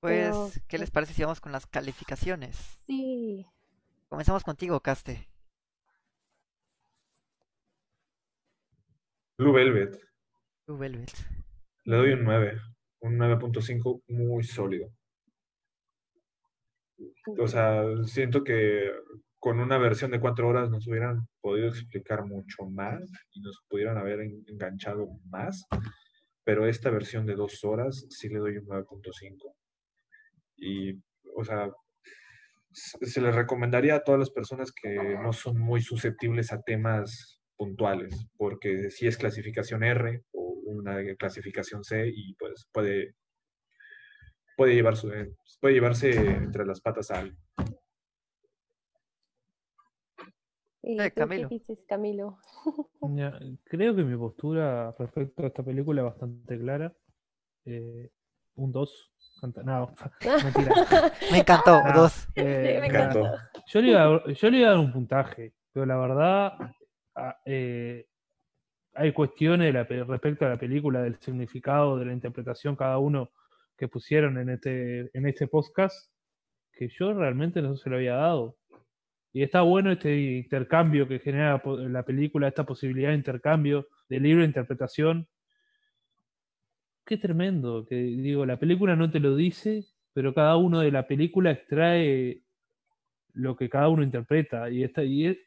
Pues, Pero, ¿qué les pues, parece si vamos con las calificaciones? Sí. Comenzamos contigo, Caste. Blue Velvet, Blue Velvet. le doy un 9, un 9.5 muy sólido. O sea, siento que con una versión de cuatro horas nos hubieran podido explicar mucho más y nos pudieran haber enganchado más, pero esta versión de dos horas sí le doy un 9.5. Y, o sea, se les recomendaría a todas las personas que no son muy susceptibles a temas puntuales, porque si es clasificación R o una clasificación C y pues puede, puede, llevarse, puede llevarse entre las patas a algo. Eh, Camilo. ¿Qué dices, Camilo? creo que mi postura respecto a esta película es bastante clara. Eh, un 2. No, mentira. Me encantó, dos. Eh, me encantó. Yo, le iba a, yo le iba a dar un puntaje, pero la verdad ah, eh, hay cuestiones respecto a la película, del significado, de la interpretación cada uno que pusieron en este, en este podcast, que yo realmente no se lo había dado. Y está bueno este intercambio que genera la película, esta posibilidad de intercambio, de libre interpretación. Qué tremendo, que digo, la película no te lo dice, pero cada uno de la película extrae lo que cada uno interpreta. Y, esta, y,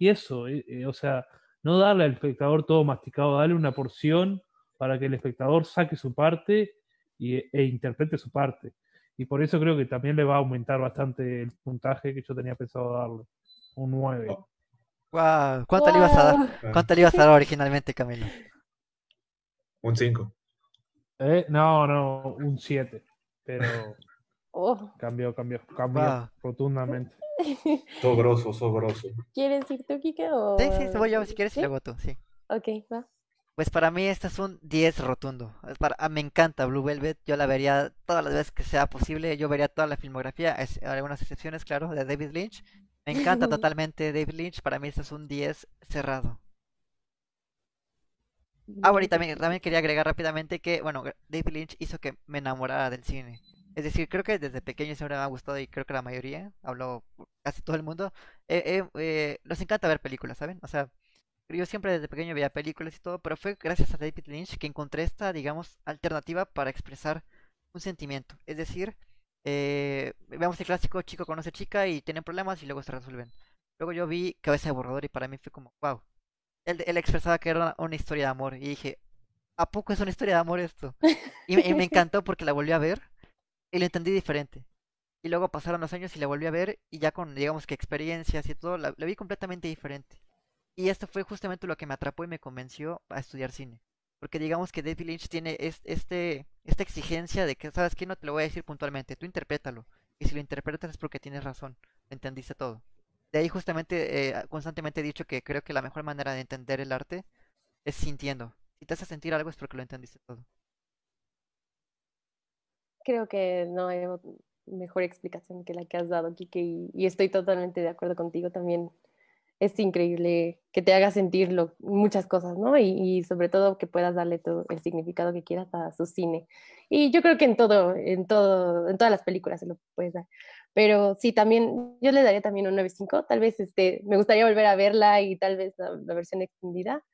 y eso, eh, eh, o sea, no darle al espectador todo masticado, darle una porción para que el espectador saque su parte y, e interprete su parte. Y por eso creo que también le va a aumentar bastante el puntaje que yo tenía pensado darle. Un 9. Wow. ¿Cuánto le ibas a dar? ¿Cuánto le ibas a dar originalmente, Camilo? Un 5. Eh, no, no, un 7. Pero oh. cambió, cambió, cambió rotundamente. Sobroso, sobroso. ¿Quieres ir tú, Kike? O... Sí, sí, voy yo, si quieres, ¿Sí? luego tú, sí. Ok, va. Pues para mí este es un 10 rotundo. Para, ah, me encanta Blue Velvet, yo la vería todas las veces que sea posible, yo vería toda la filmografía, es, algunas excepciones, claro, de David Lynch. Me encanta totalmente David Lynch, para mí este es un 10 cerrado. Ah, bueno, y también, también quería agregar rápidamente que, bueno, David Lynch hizo que me enamorara del cine. Es decir, creo que desde pequeño siempre me ha gustado y creo que la mayoría, hablo casi todo el mundo, eh, eh, nos encanta ver películas, ¿saben? O sea, yo siempre desde pequeño veía películas y todo, pero fue gracias a David Lynch que encontré esta, digamos, alternativa para expresar un sentimiento. Es decir, eh, veamos el clásico chico conoce chica y tienen problemas y luego se resuelven. Luego yo vi Cabeza de Borrador y para mí fue como, wow. Él, él expresaba que era una, historia de amor y dije, ¿a poco es una historia de amor esto? Y, me encantó porque la volví a ver y lo entendí diferente. Y luego pasaron los años y la volví a ver y ya con, digamos que experiencias y todo, la vi completamente diferente. Y esto fue justamente lo que me atrapó y me convenció a estudiar cine. Porque digamos que David Lynch tiene este, esta exigencia de que, ¿sabes qué? No te lo voy a decir puntualmente, tú interprétalo. Y si lo interpretas es porque tienes razón, entendiste todo. De ahí justamente, eh, constantemente he dicho que creo que la mejor manera de entender el arte es sintiendo. Si te hace sentir algo es porque lo entendiste todo. Creo que no hay mejor explicación que la que has dado, Kike, y, y estoy totalmente de acuerdo contigo también es increíble que te haga sentir muchas cosas, ¿no? Y, sobre todo que puedas darle todo el significado que quieras a su cine. Y yo creo que en todo, en todo, en todas las películas se lo puedes dar. Pero sí, también, yo le daría también un 9.5. Tal vez este, me gustaría volver a verla y tal vez la, versión extendida.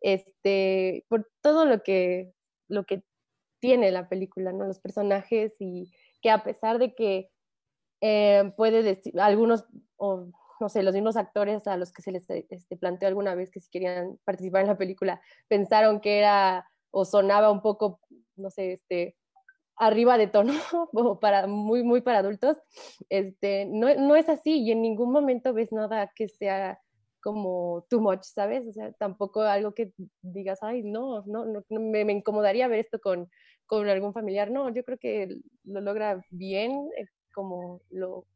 Este, por todo lo que, lo que tiene la película, ¿no? Los personajes y que a pesar de que eh, puede decir, algunos, no sé, los mismos actores a los que se les este, planteó alguna vez que si querían participar en la película pensaron que era o sonaba un poco, no sé, este, arriba de tono, o para, muy, muy para adultos, este, no, no es así y en ningún momento ves nada que sea como too much, ¿sabes? O sea, tampoco algo que digas, ay, no, no, no me, me, incomodaría ver esto con, con algún familiar. No, yo creo que lo logra bien, eh, como lo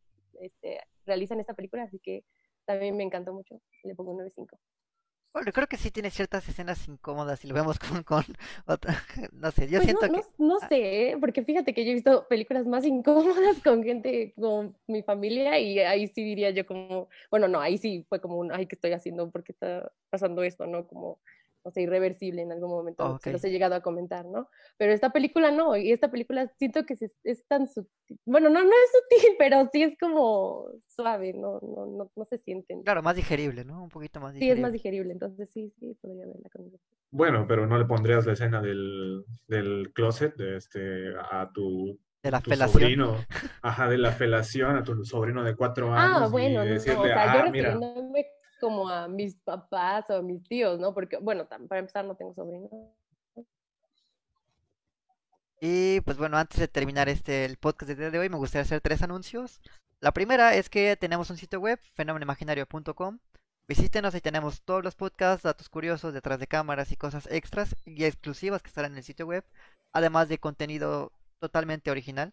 este, realizan esta película, así que también me encantó mucho. Le pongo un 9.5. Bueno, creo que sí tiene ciertas escenas incómodas y lo vemos con, con otra, no sé, yo pues siento no, que... No, sé, ¿eh? porque fíjate que yo he visto películas más incómodas con gente, con mi familia y ahí sí diría yo como, bueno, no, ahí sí fue como un, ay, ¿qué estoy haciendo? ¿Por qué está pasando esto? ¿No? Como o sea, irreversible en algún momento, se los he llegado a comentar, ¿no? Pero esta película no, y esta película siento que es tan sutil, bueno, no, no es sutil, pero sí es como suave, no, no, no, no se sienten. Claro, más digerible, ¿no? Un poquito más digerible. Sí, es más digerible, entonces sí, sí, podría verla con Bueno, pero no le pondrías la escena del, del closet de este, a tu De la tu felación. sobrino, ajá, de la felación a tu sobrino de cuatro años Ah, bueno, y no, decirle, o sea, yo ah, mira, refiriéndome como a mis papás o a mis tíos, ¿no? Porque, bueno, para empezar no tengo sobrinos. Y pues bueno, antes de terminar este el podcast día de hoy, me gustaría hacer tres anuncios. La primera es que tenemos un sitio web, fenomenomaginario.com. Visítenos y tenemos todos los podcasts, datos curiosos, detrás de cámaras y cosas extras y exclusivas que estarán en el sitio web, además de contenido totalmente original.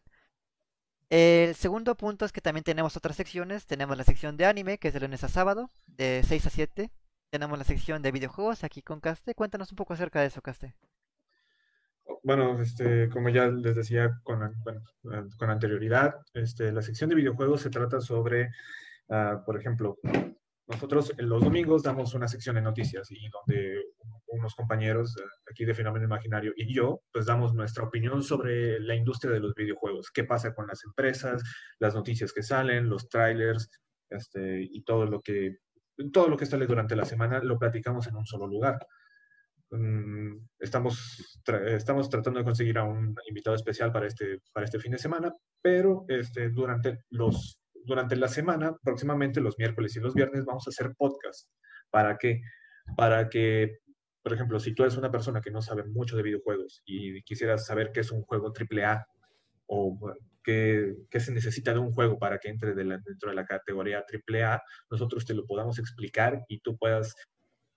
El segundo punto es que también tenemos otras secciones. Tenemos la sección de anime, que es de lunes a sábado, de 6 a 7. Tenemos la sección de videojuegos aquí con Caste. Cuéntanos un poco acerca de eso, Caste. Bueno, este, como ya les decía con anterioridad, este, la sección de videojuegos se trata sobre, ah, por ejemplo, nosotros en los domingos damos una sección de noticias y donde unos compañeros eh, aquí de Fenómeno Imaginario y yo, pues damos nuestra opinión sobre la industria de los videojuegos, qué pasa con las empresas, las noticias que salen, los trailers, este, y todo lo que, todo lo que sale durante la semana lo platicamos en un solo lugar. Mm, Estamos, tra- estamos tratando de conseguir a un invitado especial para este, para este fin de semana, pero este, durante, los, durante la semana, próximamente los miércoles y los viernes, vamos a hacer podcast. ¿Para qué? Para que, por ejemplo, si tú eres una persona que no sabe mucho de videojuegos y quisieras saber qué es un juego AAA o qué, se necesita de un juego para que entre dentro de la categoría AAA, nosotros te lo podamos explicar y tú puedas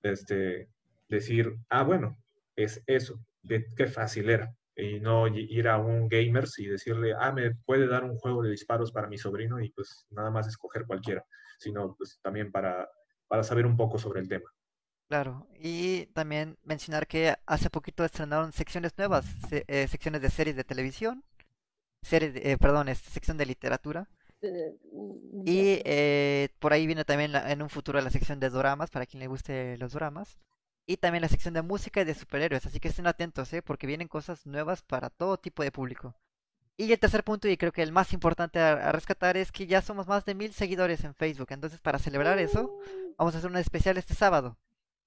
este, decir, ah, bueno, es eso, qué, qué fácil era. Y no ir a un gamers y decirle, ah, me puede dar un juego de disparos para mi sobrino y pues nada más escoger cualquiera, sino pues también para, para saber un poco sobre el tema. Claro, y también mencionar que hace poquito estrenaron secciones nuevas, se- eh, secciones de series de televisión, series, de- eh, perdón, es sección de literatura. Y eh, por ahí viene también la- en un futuro la sección de doramas, para quien le guste los doramas. Y también la sección de música y de superhéroes, así que estén atentos, ¿eh? Porque vienen cosas nuevas para todo tipo de público. Y el tercer punto, y creo que el más importante a, rescatar, es que ya somos más de mil seguidores en Facebook. Entonces, para celebrar eso, vamos a hacer un especial este sábado.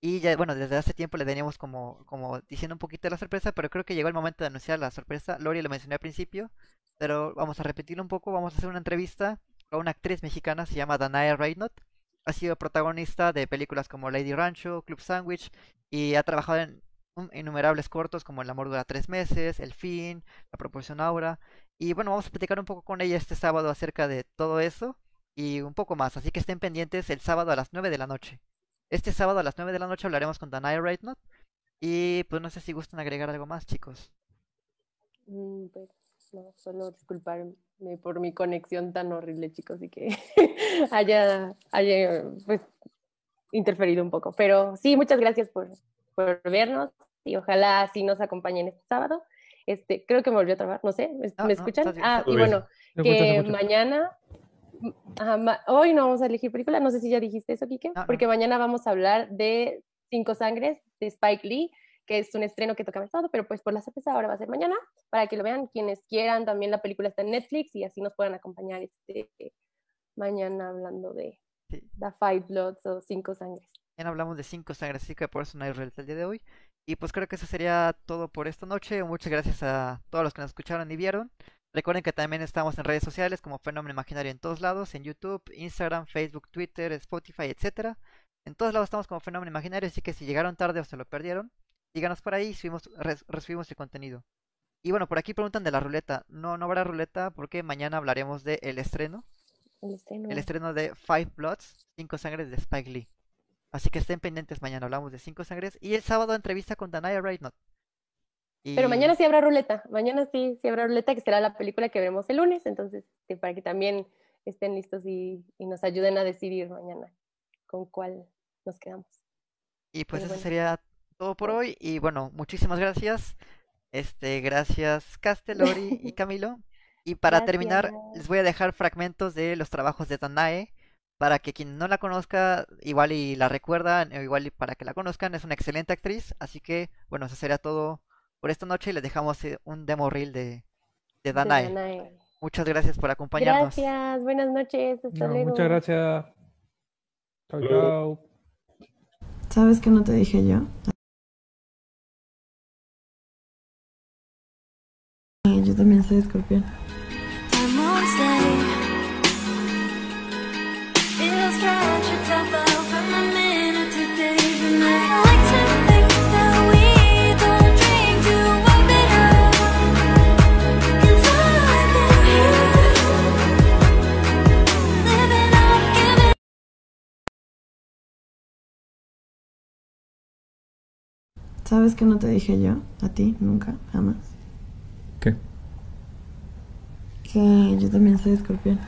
Y ya, bueno, desde hace tiempo le veníamos como, como diciendo un poquito de la sorpresa, pero creo que llegó el momento de anunciar la sorpresa. Lori lo mencioné al principio, pero vamos a repetirlo un poco. Vamos a hacer una entrevista a una actriz mexicana, se llama Danae Reinhardt. Ha sido protagonista de películas como Lady Rancho, Club Sandwich, y ha trabajado en innumerables cortos como El amor dura tres meses, El fin, La proporción aura. Y bueno, vamos a platicar un poco con ella este sábado acerca de todo eso y un poco más. Así que estén pendientes el sábado a las 9 de la noche. Este sábado a las 9 de la noche hablaremos con Danae Reitnot. Y pues no sé si gustan agregar algo más, chicos. Mm, pues, no, solo disculparme por mi conexión tan horrible, chicos, y que haya, haya pues, interferido un poco. Pero sí, muchas gracias por, por vernos y ojalá así nos acompañen este sábado. Este, creo que me volvió a trabar, no sé, ¿me, No, me no, escuchan? ah, y bueno, que escucho. mañana, ajá, ma- hoy no vamos a elegir película, no sé si ya dijiste eso, Kike, No, no. porque mañana vamos a hablar de Cinco Sangres de Spike Lee, que es un estreno que tocaba el sábado, pero pues por la sorpresa ahora va a ser mañana, para que lo vean quienes quieran, también la película está en Netflix y así nos puedan acompañar este mañana hablando de Sí. The Five Bloods o Cinco Sangres. Ya no hablamos de cinco sangres, así que por eso no hay reels el día de hoy. Y pues creo que eso sería todo por esta noche. Muchas gracias a todos los que nos escucharon y vieron. Recuerden que también estamos en redes sociales como Fenómeno Imaginario en todos lados, en YouTube, Instagram, Facebook, Twitter, Spotify, etcétera. En todos lados estamos como Fenómeno Imaginario, así que si llegaron tarde o se lo perdieron, díganos por ahí y subimos, resubimos el contenido. Y bueno, por aquí preguntan de la ruleta. No, no habrá ruleta porque mañana hablaremos de el estreno, El estreno. el estreno de Five Bloods, Cinco Sangres de Spike Lee. Así que estén pendientes mañana, hablamos de Cinco Sangres. Y el sábado entrevista con Danaya. Pero Y- mañana sí habrá ruleta, mañana sí, sí habrá ruleta, que será la película que veremos el lunes, entonces este, para que también estén listos y, y nos ayuden a decidir mañana con cuál nos quedamos. Y pues Pero eso bueno. sería todo por hoy. Y bueno, muchísimas gracias. Este, gracias Castelori y Camilo. Y para terminar, les voy a dejar fragmentos de los trabajos de Danae. Para que quien no la conozca, igual y la recuerdan, o igual y para que la conozcan, es una excelente actriz. Así que, bueno, eso sería todo por esta noche y les dejamos eh, un demo reel de, de De Danae. Danae. Muchas gracias por acompañarnos. Gracias, buenas noches, hasta No, luego. muchas gracias. Chau, Luego. chau. ¿Sabes que no te dije yo? también soy escorpión. ¿Sabes que no te dije yo? A ti, nunca, jamás. Que yo también soy escorpión.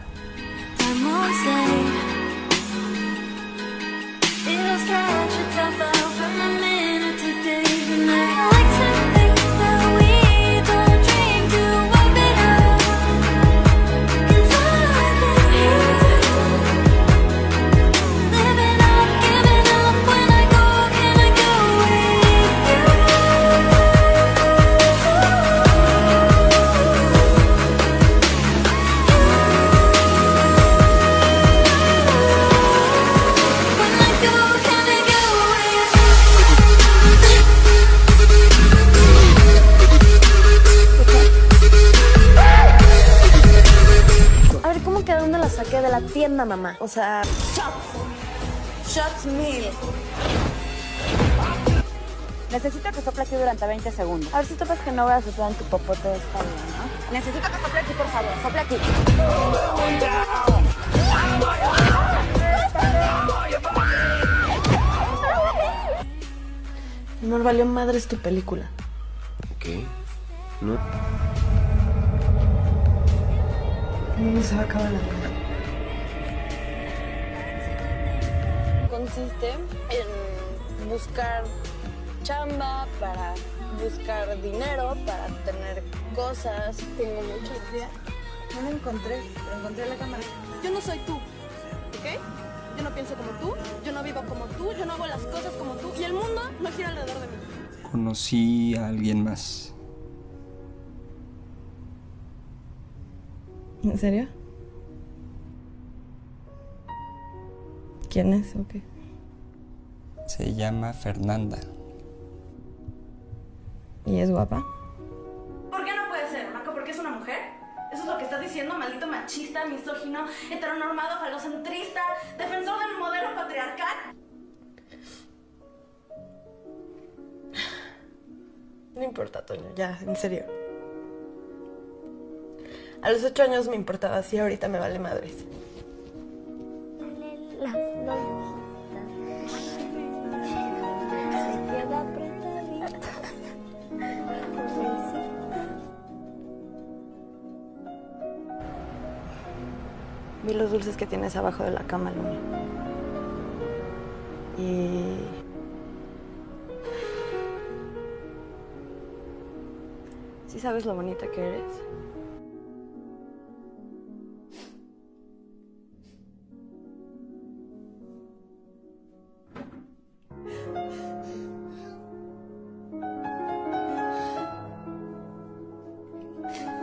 Mamá. O sea, shots. Shots mil. Necesito que sople aquí durante 20 segundos. A ver si topas que no voy a soplar en tu popote de esta vida, ¿no? Necesito que sople aquí, por favor. Sople aquí. Amor, valió madres tu película. ¿Qué? No. No se va a acabar la vida. Consiste en buscar chamba, para buscar dinero, para tener cosas. Tengo mucha idea. No la encontré, pero encontré la cámara. Yo no soy tú, ¿ok? Yo no pienso como tú, yo no vivo como tú, yo no hago las cosas como tú y el mundo no gira alrededor de mí. Conocí a alguien más. ¿En serio? ¿Quién es o qué? Se llama Fernanda. ¿Y es guapa? ¿Por qué no puede ser, Marco? ¿Porque es una mujer? ¿Eso es lo que estás diciendo, maldito machista, misógino, heteronormado, falocentrista, defensor del modelo patriarcal? No importa, Toño, ya, en serio. A los ocho años me importaba así, ahorita me vale madres. Vi los dulces que tienes abajo de la cama, Luna. Y... ¿Sí sabes lo bonita que eres? Bye.